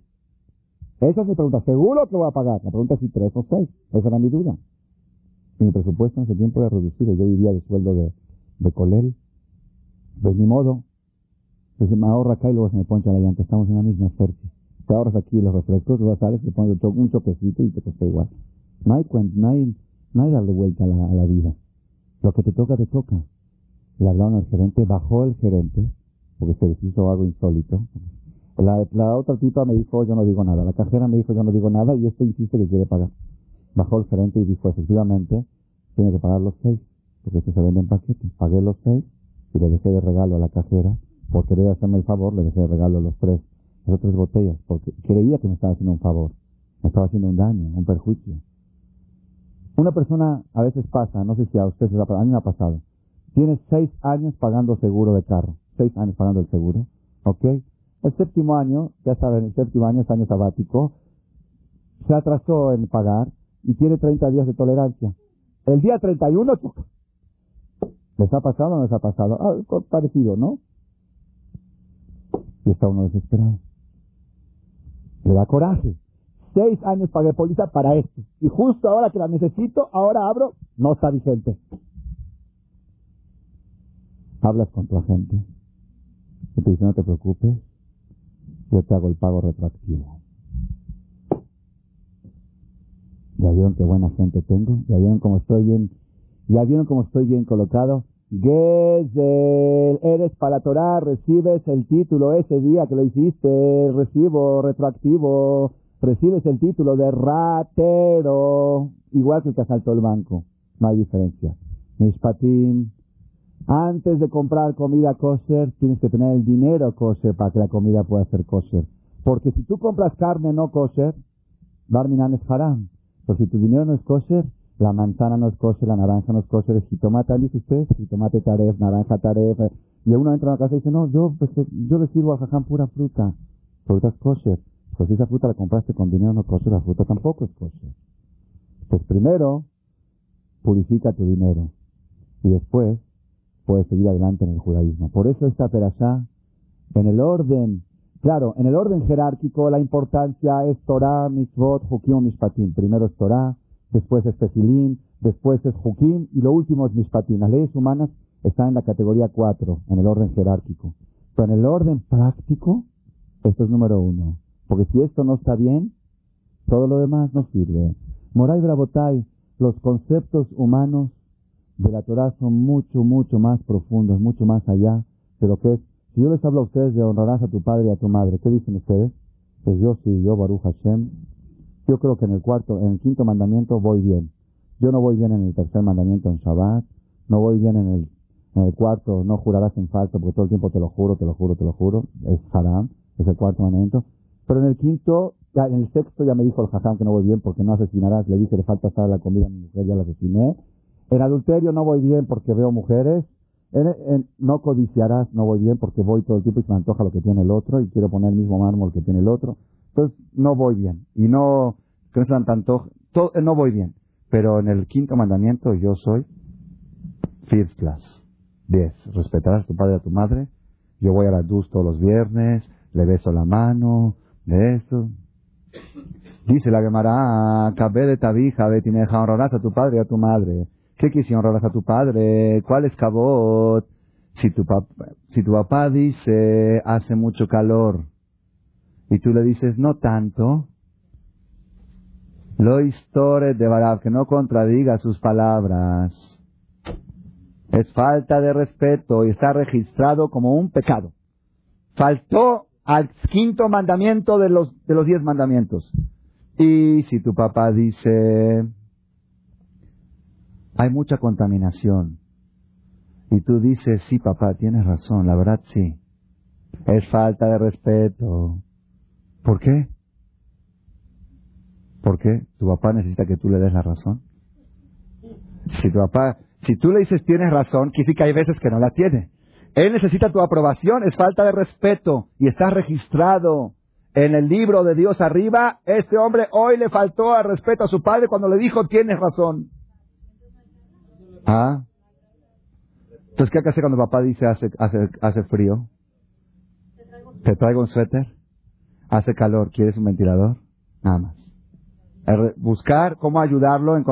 Esa es mi pregunta. ¿Seguro que voy a pagar? La pregunta es si tres o seis. Esa era mi duda. Mi presupuesto en ese tiempo era reducido. Yo vivía de sueldo de de colel. Pues ni modo. Entonces me ahorra acá y luego se me poncha la llanta. Estamos en la misma suerte. Te ahorras aquí los refrescos, vas sales, te pones un choquecito y te cuesta igual. Hay, no hay darle vuelta a la, vida. Lo que te toca, te toca. Le hablaron al gerente, bajó el gerente, porque se les hizo algo insólito. La, la otra tipa me dijo, yo no digo nada. La cajera me dijo, yo no digo nada, y este insiste que quiere pagar. Bajó el gerente y dijo, efectivamente, tiene que pagar los seis porque esto se vende en paquete. Pagué los seis y le dejé de regalo a la cajera. Por querer hacerme el favor, le dejé de regalo los tres, las tres botellas, porque creía que me estaba haciendo un favor. Me estaba haciendo un daño, un perjuicio. Una persona a veces pasa, no sé si a usted se ha pasado, a mí me ha pasado. Tiene seis años pagando seguro de carro. Seis años pagando el seguro. ¿Ok? El séptimo año, ya saben, el séptimo año es año sabático, se atrasó en pagar y tiene 30 días de tolerancia. El día 31 choca. ¿Les ha pasado o no les ha pasado? Ah, parecido, ¿no? Y está uno desesperado. Le da coraje. Seis años pagué póliza para esto. Y justo ahora que la necesito, ahora abro, no está vigente. Hablas con tu agente. Y te dice, no te preocupes, yo te hago el pago retroactivo. ¿Ya vieron qué buena gente tengo? ¿Ya vieron cómo estoy bien? ¿Ya vieron cómo estoy bien colocado? Eres para Torah, recibes el título ese día que lo hiciste, recibo retroactivo, recibes el título de ratero, igual que el que asaltó el banco, no hay diferencia. Mishpatim, antes de comprar comida kosher, tienes que tener el dinero kosher para que la comida pueda ser kosher. Porque si tú compras carne no kosher, Barminan es haram. Pero si tu dinero no es kosher, la manzana no es kosher, la naranja no es kosher, el jitomate, dice usted, jitomate taref, naranja taref. Y uno entra a la casa y dice, no, yo, pues, yo le sirvo a jajam pura fruta. Fruta es kosher. Pues si esa fruta la compraste con dinero no kosher, la fruta tampoco es kosher. Pues primero, purifica tu dinero. Y después, puedes seguir adelante en el judaísmo. Por eso esta perashá, en el orden, claro, en el orden jerárquico, la importancia es Torah, Mitzvot, Hukim, Mishpatim. Primero es Torah, después es Tefilín, después es Jukim y lo último es Mishpatim. Las leyes humanas está en la categoría 4, en el orden jerárquico. Pero en el orden práctico, esto es número uno. Porque si esto no está bien, todo lo demás no sirve. Moray Brabotay, los conceptos humanos de la Torah son mucho, mucho más profundos, mucho más allá de lo que es. Si yo les hablo a ustedes de honrarás a tu padre y a tu madre, ¿qué dicen ustedes? Pues yo sí, yo Baruch Hashem. Yo creo que en el cuarto, en el quinto mandamiento voy bien. Yo no voy bien en el tercer mandamiento en Shabbat, no voy bien en el, en el cuarto, no jurarás en falso, porque todo el tiempo te lo juro, te lo juro, te lo juro, es haram, es el cuarto mandamiento. Pero en el quinto, en el sexto ya me dijo el jajam que no voy bien porque no asesinarás, le dije le falta estar la comida a mi mujer, ya la asesiné. En adulterio no voy bien porque veo mujeres. En, no codiciarás, no voy bien porque voy todo el tiempo y se me antoja lo que tiene el otro y quiero poner el mismo mármol que tiene el otro. Entonces no voy bien. Y no, que no sean tanto, todo, no voy bien. Pero en el quinto mandamiento yo soy first class. Diez. Respetarás a tu padre y a tu madre. Yo voy a la luz todos los viernes, le beso la mano, de esto. Dice la Gemara, cabé de tabija, betineja, honrarás a tu padre y a tu madre. ¿Qué quisieron honrarás a tu padre? ¿Cuál es cabot? Si tu, papá, si tu papá dice, hace mucho calor, y tú le dices, no tanto, lo histore de Barab, que no contradiga sus palabras. Es falta de respeto y está registrado como un pecado. Faltó al quinto mandamiento de los, de los diez mandamientos. Y si tu papá dice, hay mucha contaminación. Y tú dices, sí, papá, tienes razón, la verdad sí. Es falta de respeto. ¿Por qué? ¿Por qué? ¿Tu papá necesita que tú le des la razón? Si tu papá, si tú le dices tienes razón, quiere que hay veces que no la tiene. Él necesita tu aprobación, es falta de respeto y está registrado en el libro de Dios arriba. Este hombre hoy le faltó al respeto a su padre cuando le dijo tienes razón. ¿Ah? Entonces, ¿qué hay que hacer cuando papá dice hace, hace, hace frío? ¿Te traigo un suéter? ¿Hace calor? ¿Quieres un ventilador? Nada más. Buscar cómo ayudarlo en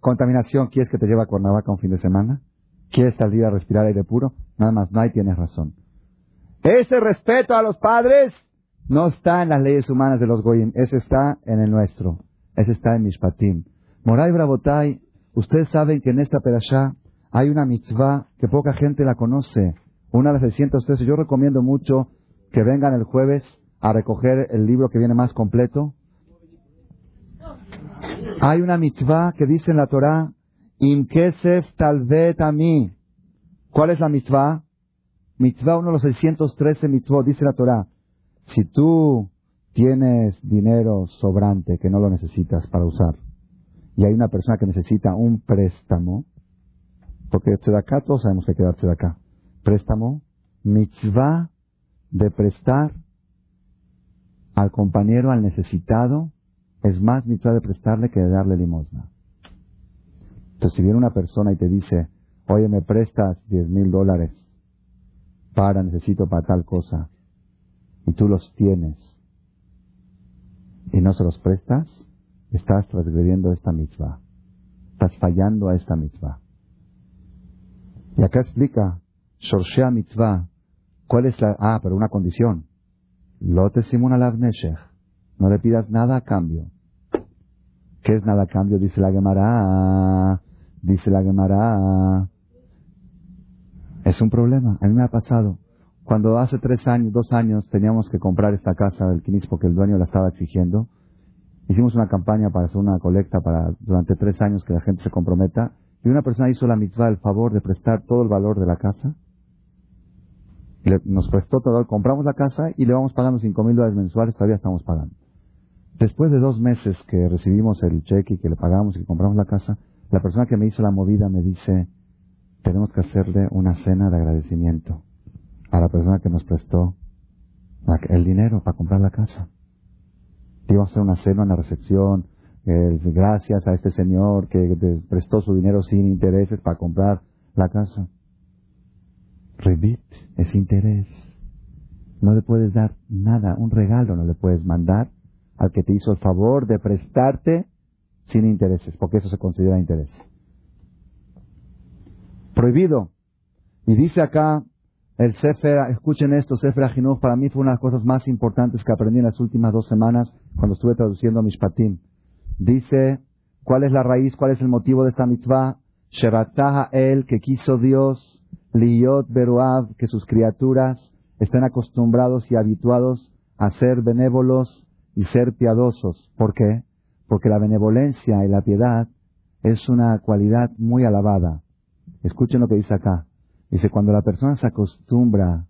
contaminación. ¿Quieres que te lleve a Cuernavaca un fin de semana? ¿Quieres salir a respirar aire puro? Nada más, no hay, tienes razón. Ese respeto a los padres no está en las leyes humanas de los Goyim, ese está en el nuestro. Ese está en Mishpatim. Moray Brabotay Ustedes saben que en esta perashá hay una mitzvah que poca gente la conoce. Una de las 613. Yo recomiendo mucho que vengan el jueves a recoger el libro que viene más completo. Hay una mitzvah que dice en la Torah, Imkesef talvet a mí. ¿Cuál es la mitzvah? Mitzvah, uno de los 613 mitzvot, dice la Torah. Si tú tienes dinero sobrante que no lo necesitas para usar, y hay una persona que necesita un préstamo, porque de acá todos sabemos que quedarse de acá. Préstamo, mitzvah de prestar al compañero, al necesitado, es más mitzvah de prestarle que de darle limosna. Entonces, si viene una persona y te dice, oye, me prestas diez mil dólares para, necesito para tal cosa, y tú los tienes, y no se los prestas, estás transgrediendo esta mitzvah. Estás fallando a esta mitzvah. Y acá explica, Shorshea mitzvah, ¿cuál es la... Ah, pero una condición. Lote simuna No le pidas nada a cambio. ¿Qué es nada a cambio? Dice la Gemara. Dice la Gemara. Es un problema. A mí me ha pasado. Cuando hace tres años, dos años, teníamos que comprar esta casa del Kinis porque el dueño la estaba exigiendo, Hicimos una campaña para hacer una colecta para durante tres años que la gente se comprometa y una persona hizo la mitzvah el favor de prestar todo el valor de la casa. nos prestó todo, compramos la casa y le vamos pagando cinco mil dólares mensuales, todavía estamos pagando. Después de dos meses que recibimos el cheque y que le pagamos y compramos la casa, la persona que me hizo la movida me dice, tenemos que hacerle una cena de agradecimiento a la persona que nos prestó el dinero para comprar la casa íbamos a hacer una cena, una recepción, eh, gracias a este señor que prestó su dinero sin intereses para comprar la casa. Revit es interés. No le puedes dar nada, un regalo no le puedes mandar al que te hizo el favor de prestarte sin intereses, porque eso se considera interés. Prohibido. Y dice acá el Sefer, escuchen esto, Sefer para mí fue una de las cosas más importantes que aprendí en las últimas dos semanas cuando estuve traduciendo Mishpatim. Dice, ¿cuál es la raíz, cuál es el motivo de esta mitzvah? Sherataha el, que quiso Dios, Liyot Beruav, que sus criaturas estén acostumbrados y habituados a ser benévolos y ser piadosos. ¿Por qué? Porque la benevolencia y la piedad es una cualidad muy alabada. Escuchen lo que dice acá. Dice, cuando la persona se acostumbra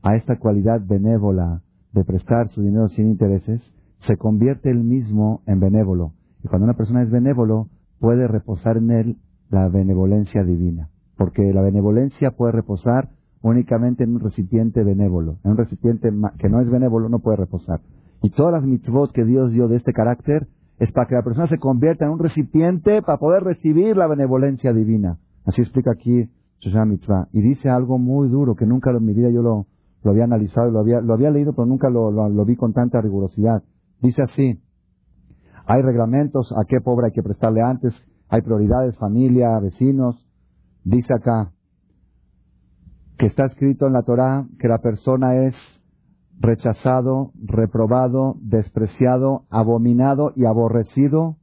a esta cualidad benévola de prestar su dinero sin intereses, se convierte él mismo en benévolo. Y cuando una persona es benévolo, puede reposar en él la benevolencia divina. Porque la benevolencia puede reposar únicamente en un recipiente benévolo. En un recipiente que no es benévolo no puede reposar. Y todas las mitzvot que Dios dio de este carácter es para que la persona se convierta en un recipiente para poder recibir la benevolencia divina. Así explica aquí y dice algo muy duro que nunca en mi vida yo lo, lo había analizado, lo había, lo había leído, pero nunca lo, lo, vi con tanta rigurosidad. Dice así, hay reglamentos, a qué pobre hay que prestarle antes, hay prioridades, familia, vecinos. Dice acá que está escrito en la Torá que la persona es rechazado, reprobado, despreciado, abominado y aborrecido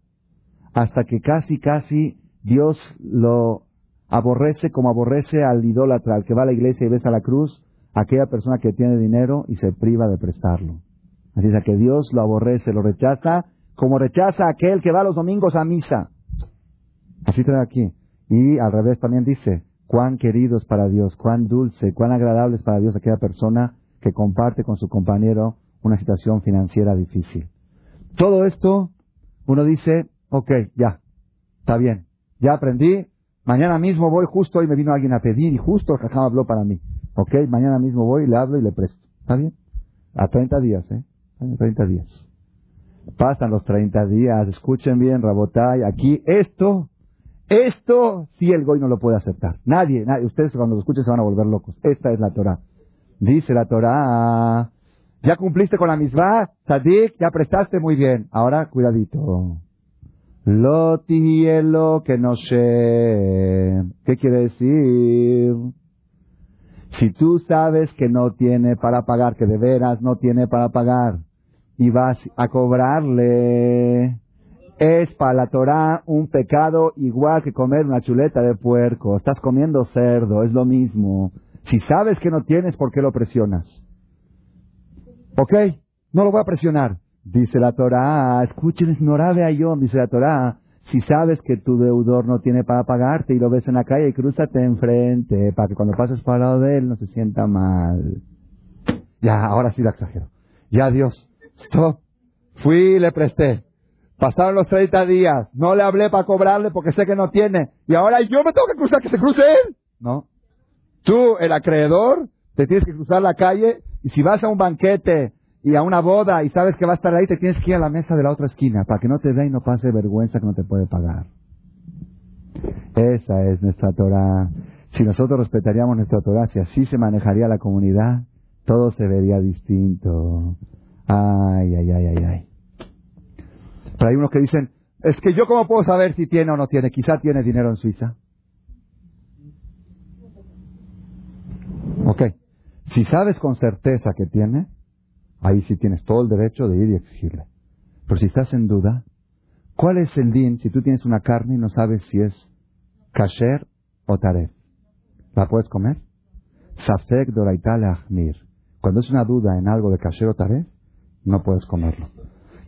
hasta que casi, casi Dios lo aborrece como aborrece al idólatra, al que va a la iglesia y besa la cruz, aquella persona que tiene dinero y se priva de prestarlo. Así es que Dios lo aborrece, lo rechaza, como rechaza a aquel que va los domingos a misa. Así está aquí. Y al revés también dice, cuán queridos para Dios, cuán dulce, cuán agradable es para Dios aquella persona que comparte con su compañero una situación financiera difícil. Todo esto, uno dice, ok, ya, está bien, ya aprendí, Mañana mismo voy, justo hoy me vino alguien a pedir y justo Jajam habló para mí. Ok, mañana mismo voy, le hablo y le presto. ¿Está bien? A 30 días, ¿eh? A 30 días. Pasan los 30 días, escuchen bien, Rabotay, aquí esto, esto sí el Goy no lo puede aceptar. Nadie, nadie, ustedes cuando lo escuchen se van a volver locos. Esta es la Torah. Dice la Torah, ya cumpliste con la misma, Sadik, ya prestaste muy bien. Ahora, cuidadito. Lo hielo que no sé. ¿Qué quiere decir? Si tú sabes que no tiene para pagar, que de veras no tiene para pagar, y vas a cobrarle, es para la Torah un pecado igual que comer una chuleta de puerco. Estás comiendo cerdo, es lo mismo. Si sabes que no tienes, ¿por qué lo presionas? ¿Ok? No lo voy a presionar. Dice la Torah, escuchen, Norabe Ayón, dice la Torah, si sabes que tu deudor no tiene para pagarte y lo ves en la calle, cruzate enfrente para que cuando pases por al lado de él no se sienta mal. Ya, ahora sí la exagero. Ya, Dios, stop. Fui y le presté. Pasaron los 30 días. No le hablé para cobrarle porque sé que no tiene. Y ahora yo me tengo que cruzar, que se cruce él. No. Tú, el acreedor, te tienes que cruzar la calle y si vas a un banquete y a una boda y sabes que va a estar ahí, te tienes que ir a la mesa de la otra esquina para que no te dé y no pase vergüenza que no te puede pagar. Esa es nuestra Torah. Si nosotros respetaríamos nuestra Torah, si así se manejaría la comunidad, todo se vería distinto. Ay, ay, ay, ay, ay. Pero hay unos que dicen, es que yo cómo puedo saber si tiene o no tiene, quizá tiene dinero en Suiza. Ok, si sabes con certeza que tiene, Ahí sí tienes todo el derecho de ir y exigirle. Pero si estás en duda, ¿cuál es el din si tú tienes una carne y no sabes si es kasher o taref? ¿La puedes comer? Safek doraitale ahmir. Cuando es una duda en algo de kasher o taref, no puedes comerlo.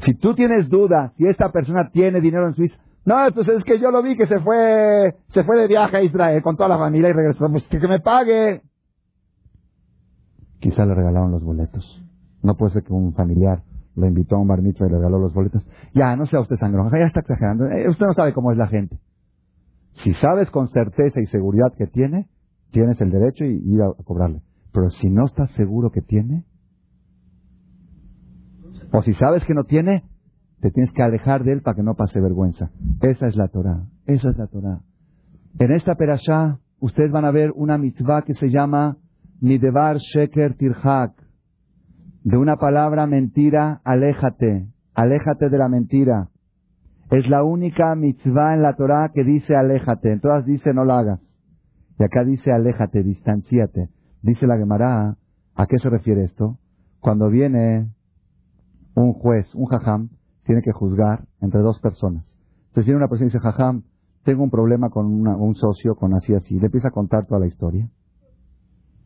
Si tú tienes duda si esta persona tiene dinero en Suiza, no, entonces es que yo lo vi que se fue, se fue de viaje a Israel con toda la familia y regresó, pues que, que me pague. Quizá le regalaron los boletos. No puede ser que un familiar lo invitó a un bar y le regaló los boletos. Ya, no sea usted sangrón, ya está exagerando. Eh, usted no sabe cómo es la gente. Si sabes con certeza y seguridad que tiene, tienes el derecho y ir a, cobrarle. Pero si no estás seguro que tiene, o si sabes que no tiene, te tienes que alejar de él para que no pase vergüenza. Esa es la Torah. Esa es la Torah. En esta perashá, ustedes van a ver una mitzvah que se llama Nidevar Sheker Tirhak de una palabra mentira, aléjate, aléjate de la mentira. Es la única mitzvah en la Torah que dice aléjate, en todas dice no la hagas. Y acá dice aléjate, distanciate. Dice la Gemara, ¿a qué se refiere esto? Cuando viene un juez, un jajam, tiene que juzgar entre dos personas. Entonces viene una persona y dice, jajam, tengo un problema con un socio, con así así. Le empieza a contar toda la historia.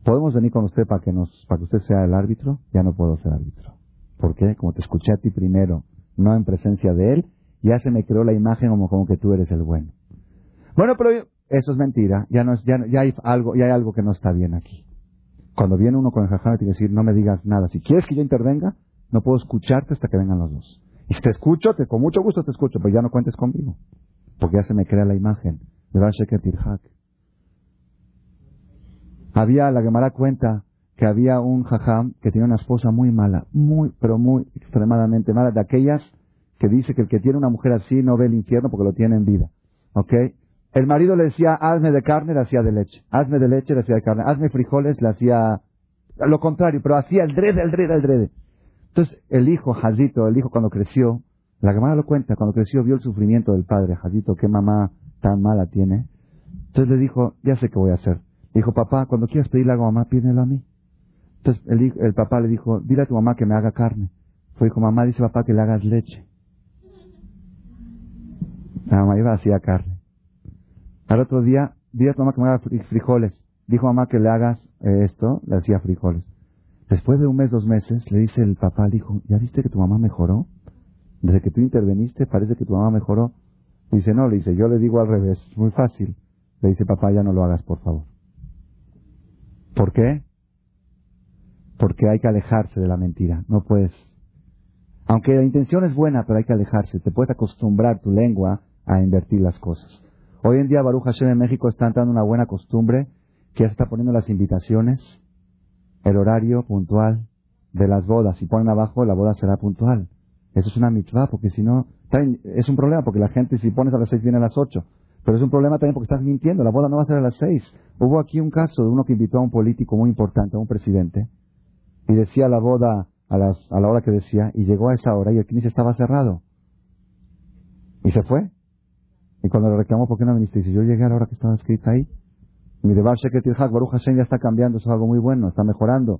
¿Podemos venir con usted para que, nos, para que usted sea el árbitro? Ya no puedo ser árbitro. ¿Por qué? Como te escuché a ti primero, no en presencia de él, ya se me creó la imagen como, como que tú eres el bueno. Bueno, pero eso es mentira. Ya, no es, ya, ya, hay algo, ya hay algo que no está bien aquí. Cuando viene uno con el jajam, tiene que decir, no me digas nada. Si quieres que yo intervenga, no puedo escucharte hasta que vengan los dos. Y si te escucho, te, con mucho gusto te escucho, pero ya no cuentes conmigo. Porque ya se me crea la imagen de. Había, la Gemara cuenta que había un jajam que tenía una esposa muy mala, muy, pero muy extremadamente mala, de aquellas que dice que el que tiene una mujer así no ve el infierno porque lo tiene en vida. ¿Ok? El marido le decía, hazme de carne, le hacía de leche. Hazme de leche, le hacía de carne. Hazme frijoles, le hacía lo contrario, pero hacía el drede, el drede, el drede. Entonces, el hijo, Jazito, el hijo cuando creció, la Gemara lo cuenta, cuando creció vio el sufrimiento del padre, Jazito, qué mamá tan mala tiene. Entonces le dijo, ya sé qué voy a hacer. Dijo, papá, cuando quieras pedirle algo a mamá, pídelo a mí. Entonces el, el papá le dijo, dile a tu mamá que me haga carne. Fue dijo, mamá, dice papá que le hagas leche. La mamá iba hacía carne. Al otro día, dile a tu mamá que me haga frijoles. Dijo mamá que le hagas eh, esto, le hacía frijoles. Después de un mes, dos meses, le dice el papá al hijo, ¿ya viste que tu mamá mejoró? Desde que tú interveniste, parece que tu mamá mejoró. Dice, no, le dice, yo le digo al revés, muy fácil. Le dice, papá, ya no lo hagas, por favor. ¿Por qué? Porque hay que alejarse de la mentira. No puedes. Aunque la intención es buena, pero hay que alejarse. Te puedes acostumbrar tu lengua a invertir las cosas. Hoy en día, Baruch Hashem en México está dando una buena costumbre que ya se está poniendo las invitaciones, el horario puntual de las bodas. Si ponen abajo, la boda será puntual. Eso es una mitzvah, porque si no, es un problema, porque la gente si pones a las seis viene a las ocho. Pero es un problema también porque estás mintiendo, la boda no va a ser a las seis. Hubo aquí un caso de uno que invitó a un político muy importante, a un presidente, y decía la boda a, las, a la hora que decía, y llegó a esa hora y el knis estaba cerrado. Y se fue. Y cuando le reclamó, ¿por qué no viniste? Dice, yo llegué a la hora que estaba escrita ahí. Mi debar Sheketir Hak, Baruch Hashem ya está cambiando, eso es algo muy bueno, está mejorando.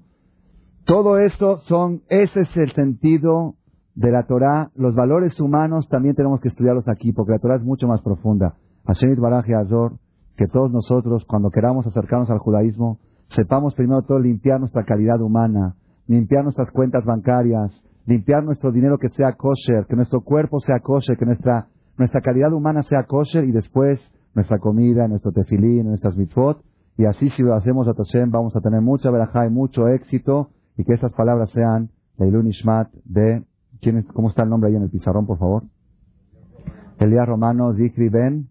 Todo esto son, ese es el sentido de la Torah, los valores humanos también tenemos que estudiarlos aquí, porque la Torah es mucho más profunda. Hashem Baraj Azor, que todos nosotros, cuando queramos acercarnos al judaísmo, sepamos primero todo limpiar nuestra calidad humana, limpiar nuestras cuentas bancarias, limpiar nuestro dinero que sea kosher, que nuestro cuerpo sea kosher, que nuestra, nuestra calidad humana sea kosher y después nuestra comida, nuestro tefilín, nuestras mitzvot. Y así si lo hacemos a Hashem vamos a tener mucha verajá y mucho éxito y que estas palabras sean la Ilun Ishmat de ¿Cómo está el nombre ahí en el pizarrón, por favor? Elías Romano Zikri Ben,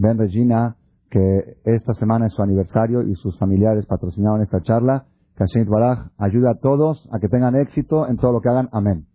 Ben Regina, que esta semana es su aniversario y sus familiares patrocinaron esta charla. Que Baraj ayuda a todos a que tengan éxito en todo lo que hagan. Amén.